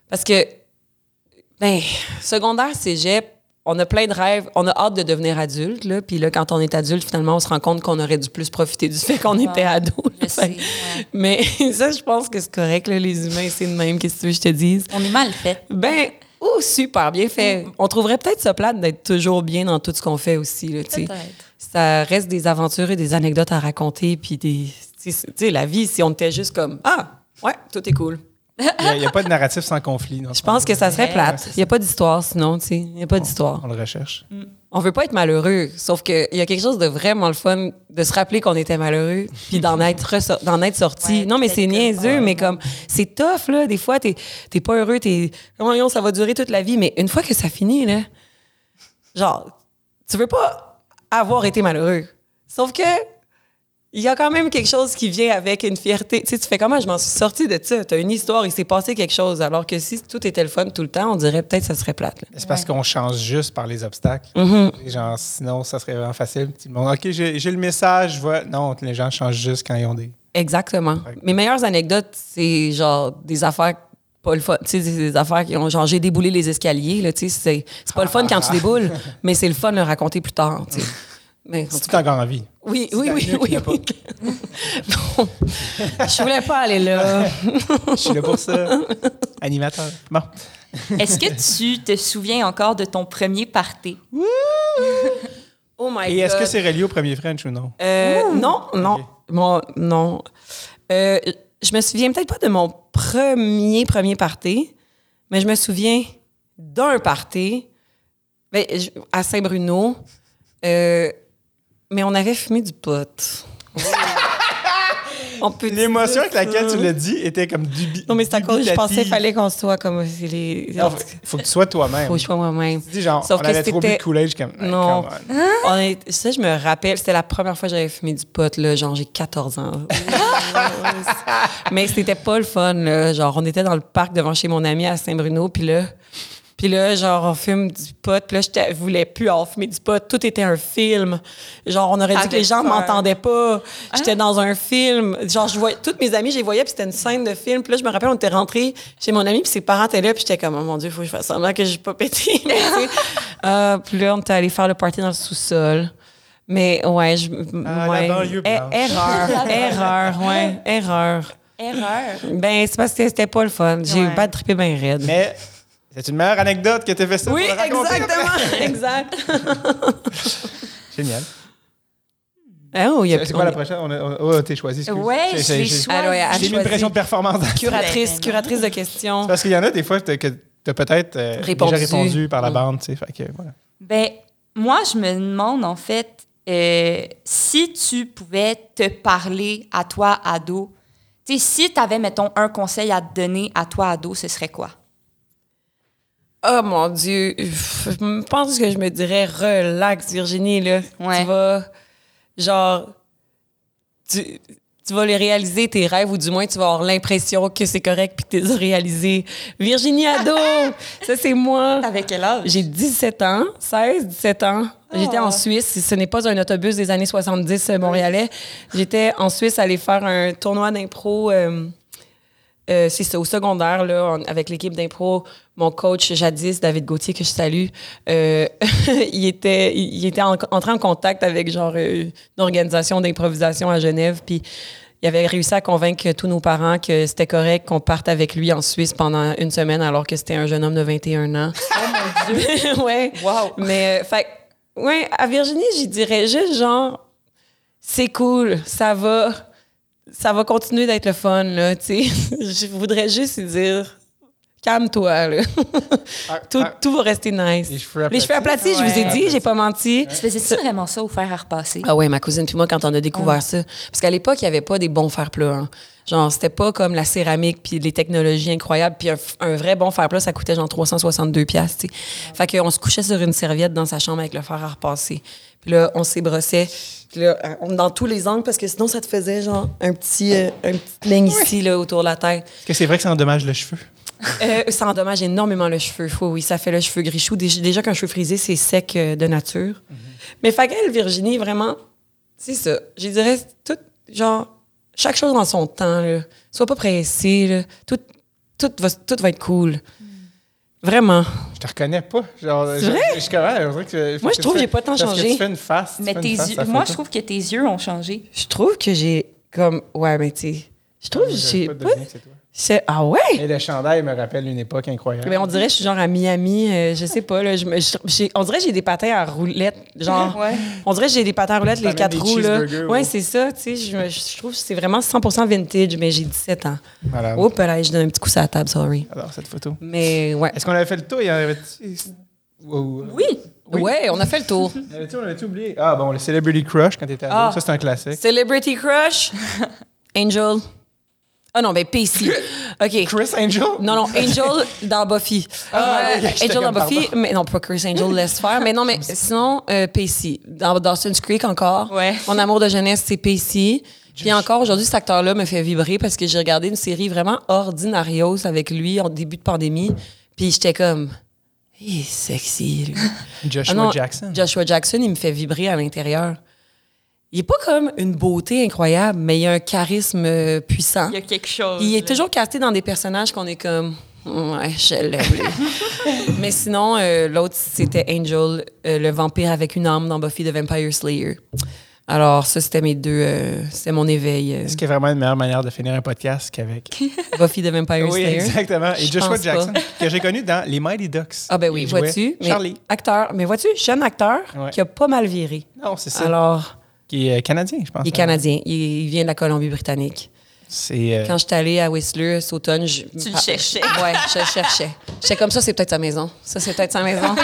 Parce que ben secondaire cégep, on a plein de rêves, on a hâte de devenir adulte là, puis là quand on est adulte finalement on se rend compte qu'on aurait dû plus profiter du fait qu'on était ado.
Ouais.
Mais ça je pense que c'est correct là, les humains c'est de même qu'est-ce que tu veux que je te dise?
On est mal fait.
Ben oh super bien fait. On trouverait peut-être ça plate d'être toujours bien dans tout ce qu'on fait aussi là, tu sais ça reste des aventures et des anecdotes à raconter, puis des. Tu sais, la vie, si on était juste comme Ah, ouais, tout est cool.
Il n'y a, pas de narratif sans conflit.
Je pense que ça serait plate. Il n'y a pas d'histoire sinon, tu sais. Il n'y a pas d'histoire.
On le recherche.
On veut pas être malheureux, sauf qu'il y a quelque chose de vraiment le fun de se rappeler qu'on était malheureux, puis d'en être, d'en être sorti.
Ouais,
non, mais c'est niaiseux,
ouais.
mais comme, c'est tough, là. Des fois, t'es, t'es pas heureux, t'es, voyons, ça va durer toute la vie, mais une fois que ça finit, là, genre, tu veux pas avoir été malheureux. Sauf que, il y a quand même quelque chose qui vient avec une fierté. Tu sais, tu fais comment je m'en suis sortie de ça? T'as une histoire, il s'est passé quelque chose. Alors que si tout était le fun tout le temps, on dirait peut-être que ça serait plate. là.
C'est parce qu'on change juste par les obstacles.
Mm-hmm.
Genre, sinon, ça serait vraiment facile. Tout le monde, OK, j'ai j'ai le message, vois. Non, les gens changent juste quand ils ont des.
Exactement.
Ouais.
Mes meilleures anecdotes, c'est genre des affaires pas le fun. Tu sais, c'est des affaires qui ont genre j'ai déboulé les escaliers. Là, tu sais, c'est c'est pas le fun quand tu déboules, mais c'est le fun de le raconter plus tard. tu sais. Mais en
C'est
tout
tout encore en vie.
Oui, oui, oui, oui. oui. non, je voulais pas aller là.
Je suis là pour ça. Animateur. Bon.
Est-ce que tu te souviens encore de ton premier party?
Oh my
Et est-ce que
God.
c'est relié au premier French ou non?
Euh, non, non,
Ok.
Mon- non. Euh, je me souviens peut-être pas de mon premier, premier party, mais je me souviens d'un party ben, à Saint-Bruno. euh, mais on avait fumé du pot. On peut
L'émotion avec laquelle tu l'as dit était comme dubi
Non, mais c'est à cause que je pensais qu'il fallait qu'on soit comme les.
Non, faut, que tu sois toi-même.
Faut que je sois moi-même.
Tu dis genre,
Sauf
on
que
avait trop bu de
c'était-
Kool-Aid, comme,
Non.
On
est- ça, je me rappelle, c'était la première fois que j'avais fumé du pot, là, genre j'ai 14 ans. Mais c'était pas le fun, là. Genre, on était dans le parc devant chez mon ami à Saint-Bruno, puis là, puis là, genre, on fume du pot, puis là, j'étais- je voulais plus en fumer du pot. Tout était un film. Genre, on aurait dit que les gens
peur.
m'entendaient pas. J'étais dans un film. Genre, je voyais, toutes mes amies, je les voyais, puis c'était une scène de film. Puis là, je me rappelle, on était rentrés chez mon ami, puis ses parents étaient là, puis j'étais comme, oh mon Dieu, faut que je fasse semblant que j'ai pas pété. Euh, puis là, on était allé faire le party dans le sous-sol. Mais ouais, je.
Ah, la
ouais. Eh, erreur, erreur, ouais, erreur.
Erreur.
Ben, c'est parce que c'était pas le fun. J'ai
Ouais.
pas trippé bien raide.
Mais c'est une meilleure anecdote que tu fait ça.
oui, exactement, exact.
Génial.
Ah, oh,
C'est quoi la prochaine? On a- on- Oh, t'es choisi. excuse.
Ouais,
J'ai- j'ai-
choisi.
Ah,
J'ai mis une pression de performance. dans-
Curatrice,
Ben,
curatrice de questions.
Parce qu'il y en a des fois que t'as- peut-être euh,
Répondu.
déjà répondu par la
Mm.
bande, tu sais. Fait que voilà.
Ben, moi, je me demande, en fait, euh, si tu pouvais te parler à toi, ado, tu sais, si tu avais, mettons, un conseil à te donner à toi, ado, ce serait quoi?
Oh mon Dieu, je pense que je me dirais relax, Virginie, là.
Ouais.
Tu vas, genre, tu, tu vas les réaliser, tes rêves, ou du moins, tu vas avoir l'impression que c'est correct puis que tu les as réalisés. Virginie Ado, ça, c'est moi.
Avec quel âge?
J'ai 17 ans, 16, 17 ans. J'étais en Suisse. Ce n'est pas un autobus des années 70 euh, montréalais. J'étais en Suisse aller faire un tournoi d'impro. euh, euh, c'est ça, au secondaire, là, on- avec l'équipe d'impro, mon coach jadis, David Gauthier, que je salue, euh, il était, il, était en- entré en contact avec genre euh, une organisation d'improvisation à Genève, puis il avait réussi à convaincre tous nos parents que c'était correct qu'on parte avec lui en Suisse pendant une semaine alors que c'était un jeune homme de 21 ans. Oh mon Dieu! ouais.
Wow!
Mais, euh, fait, ouais, à Virginie, j'y dirais juste genre, c'est cool, ça va, ça va continuer d'être le fun, là, tu sais. Je voudrais juste lui dire, calme-toi, là.
Ah,
tout,
ah,
tout va rester nice.
Les cheveux
Les cheveux aplatis, je vous ai dit, j'ai pas menti.
Tu faisais-tu vraiment ça au fer à repasser?
Ah ouais, ma cousine puis moi quand on a découvert ça, parce qu'à l'époque il y avait pas des bons fer plats. hein. Genre c'était pas comme la céramique puis les technologies incroyables puis un, f- un vrai bon fer plat ça coûtait genre 362 pièces, tu sais. Fait qu'on se couchait sur une serviette dans sa chambre avec le fer à repasser. Puis là on s'ébrossait puis là on- dans tous les angles parce que sinon ça te faisait genre un petit euh, un petit ligne ici là autour de la tête.
Est-ce que c'est vrai que ça endommage le cheveu?
Euh, ça endommage énormément le cheveu. Oui, oui, ça fait le cheveu grichou. Déjà, déjà qu'un cheveu frisé, c'est sec euh, de nature. Mais fait qu'elle, Virginie, vraiment, c'est ça. Je dirais, tout, genre, chaque chose dans son temps, là. Sois pas pressé, là. Tout, tout, va, tout va être cool. Vraiment.
Je te reconnais pas. Genre,
C'est vrai?
Je, ah, que-
Moi, je
que
trouve que j'ai pas tant
parce que
changé.
tu fais une face.
Mais
fais
tes
une face
yeux, moi, je trouve que tes yeux ont changé.
Je trouve que j'ai, comme, ouais, mais tu sais, je trouve que
J'avais
j'ai
pas
Ah ouais?
Et le chandail me rappelle une époque incroyable.
Mais on dirait que je suis genre à Miami, euh, je sais pas, là, je me- je- j'ai- on dirait que j'ai des patins à roulettes, genre,
Ouais.
on dirait que j'ai des patins à roulettes, les quatre roues, là. Ouais,
ouais.
c'est ça, tu sais, je, trouve que c'est vraiment 100% vintage, mais j'ai 17 ans.
Malade.
Oups, là, je donne un petit coup sur la table, sorry.
Alors, cette photo.
Mais ouais.
Est-ce qu'on avait fait le tour? Il y en avait Wow.
Oui!
Oui.
Ouais, on a fait le tour.
On avait-tu- on avait-tu oublié? Ah, bon, le Celebrity Crush quand t'étais ado.
Ah.
Ça, c'est un classique.
Celebrity Crush, Angel. Ah non, ben Pacey. OK.
Chris Angel?
Non, non, Angel dans Buffy.
Ah,
Euh, Angel dans Buffy, mais non, pas Chris Angel, laisse faire. Mais non, mais sinon, euh, Pacey. Dans Dawson's Creek encore.
Ouais.
Mon amour de jeunesse, c'est Pacey. Puis encore aujourd'hui, cet acteur-là me fait vibrer parce que j'ai regardé une série vraiment ordinarios avec lui en début de pandémie. Puis j'étais comme, il est sexy, lui.
Joshua
Ah non,
Jackson.
Joshua Jackson, il me fait vibrer à l'intérieur. Il est pas comme une beauté incroyable, mais il a un charisme euh, puissant.
Il y a quelque chose.
Il est
là.
toujours casté dans des personnages qu'on est comme. Ouais, je l'aime. Mais sinon, euh, l'autre, c'était Angel, euh, le vampire avec une âme dans Buffy the Vampire Slayer. Alors, ça, c'était mes deux. euh, c'était mon éveil. euh,
Est-ce qu'il y a vraiment une meilleure manière de finir un podcast qu'avec.
Buffy the Vampire
oui,
Slayer.
exactement. Et
Je
Joshua Jackson, que j'ai connu dans Les Mighty Ducks.
Ah, ben oui, vois-tu?
Charlie.
Acteur. Mais vois-tu, jeune acteur
Ouais.
qui a pas mal viré.
Non, c'est ça.
Alors,
Qui est euh, canadien, je pense.
il est canadien. Il, il vient de la Colombie-Britannique.
C'est. euh,
Quand j'étais allée à Whistler cet automne, je...
Tu le
Ah,
cherchais.
Ouais, je le cherchais. J'étais comme ça, c'est peut-être sa maison. Ça, c'est peut-être sa maison.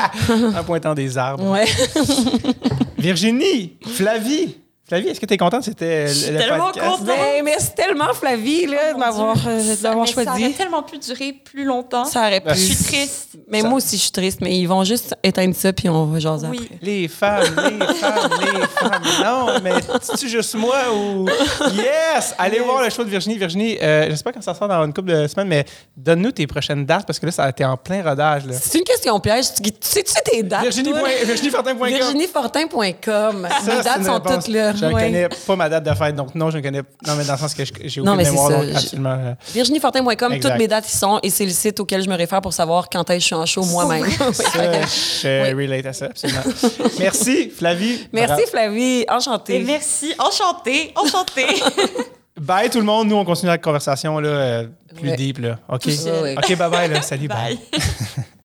en pointant des arbres.
Ouais.
Virginie, Flavie. Flavie, est-ce que tu es contente? C'était le, le
tellement
podcast.
contente.
Ben, merci tellement, Flavie, là, de m'avoir euh, de m'avoir
Mais Ça aurait
choisi.
tellement pu durer plus longtemps.
Ça aurait pu.
Ben,
Je suis triste.
Mais
Ça-
moi aussi, je suis triste. Mais ils vont juste éteindre ça, puis on va jaser
Oui.
après.
Les femmes, les femmes, les femmes. Non, mais c'est-tu juste moi ou? Yes! Allez voir le show de Virginie. Virginie, euh, je sais pas quand ça sort dans une couple de semaines, mais donne-nous tes prochaines dates parce que là, ça a été en plein rodage.
C'est une question piège. Tu tu sais-tu tes dates?
Virginie.
toi?
point- VirginieFortin.com.
VirginieFortin.com. Les
c'est
dates sont
réponse.
toutes là.
Je ne
Ouais.
connais pas ma date de fête, donc non, je ne connais Non, mais dans le sens que j'ai
Non,
aucune
mais c'est
mémoire,
ça.
donc absolument. euh,
VirginieFortin.com, toutes mes dates y sont et c'est le site auquel je me réfère pour savoir quand est-ce que je suis en show moi-même.
Je relate à ça, absolument. Merci, Flavie.
Merci Flavie, enchantée.
Et merci. Enchantée. Enchantée.
Bye tout le monde. Nous, on continue la conversation là, euh, plus
Ouais.
deep. Là. OK?
Ouais, ouais.
OK, bye bye. Là. Salut, bye.
Bye.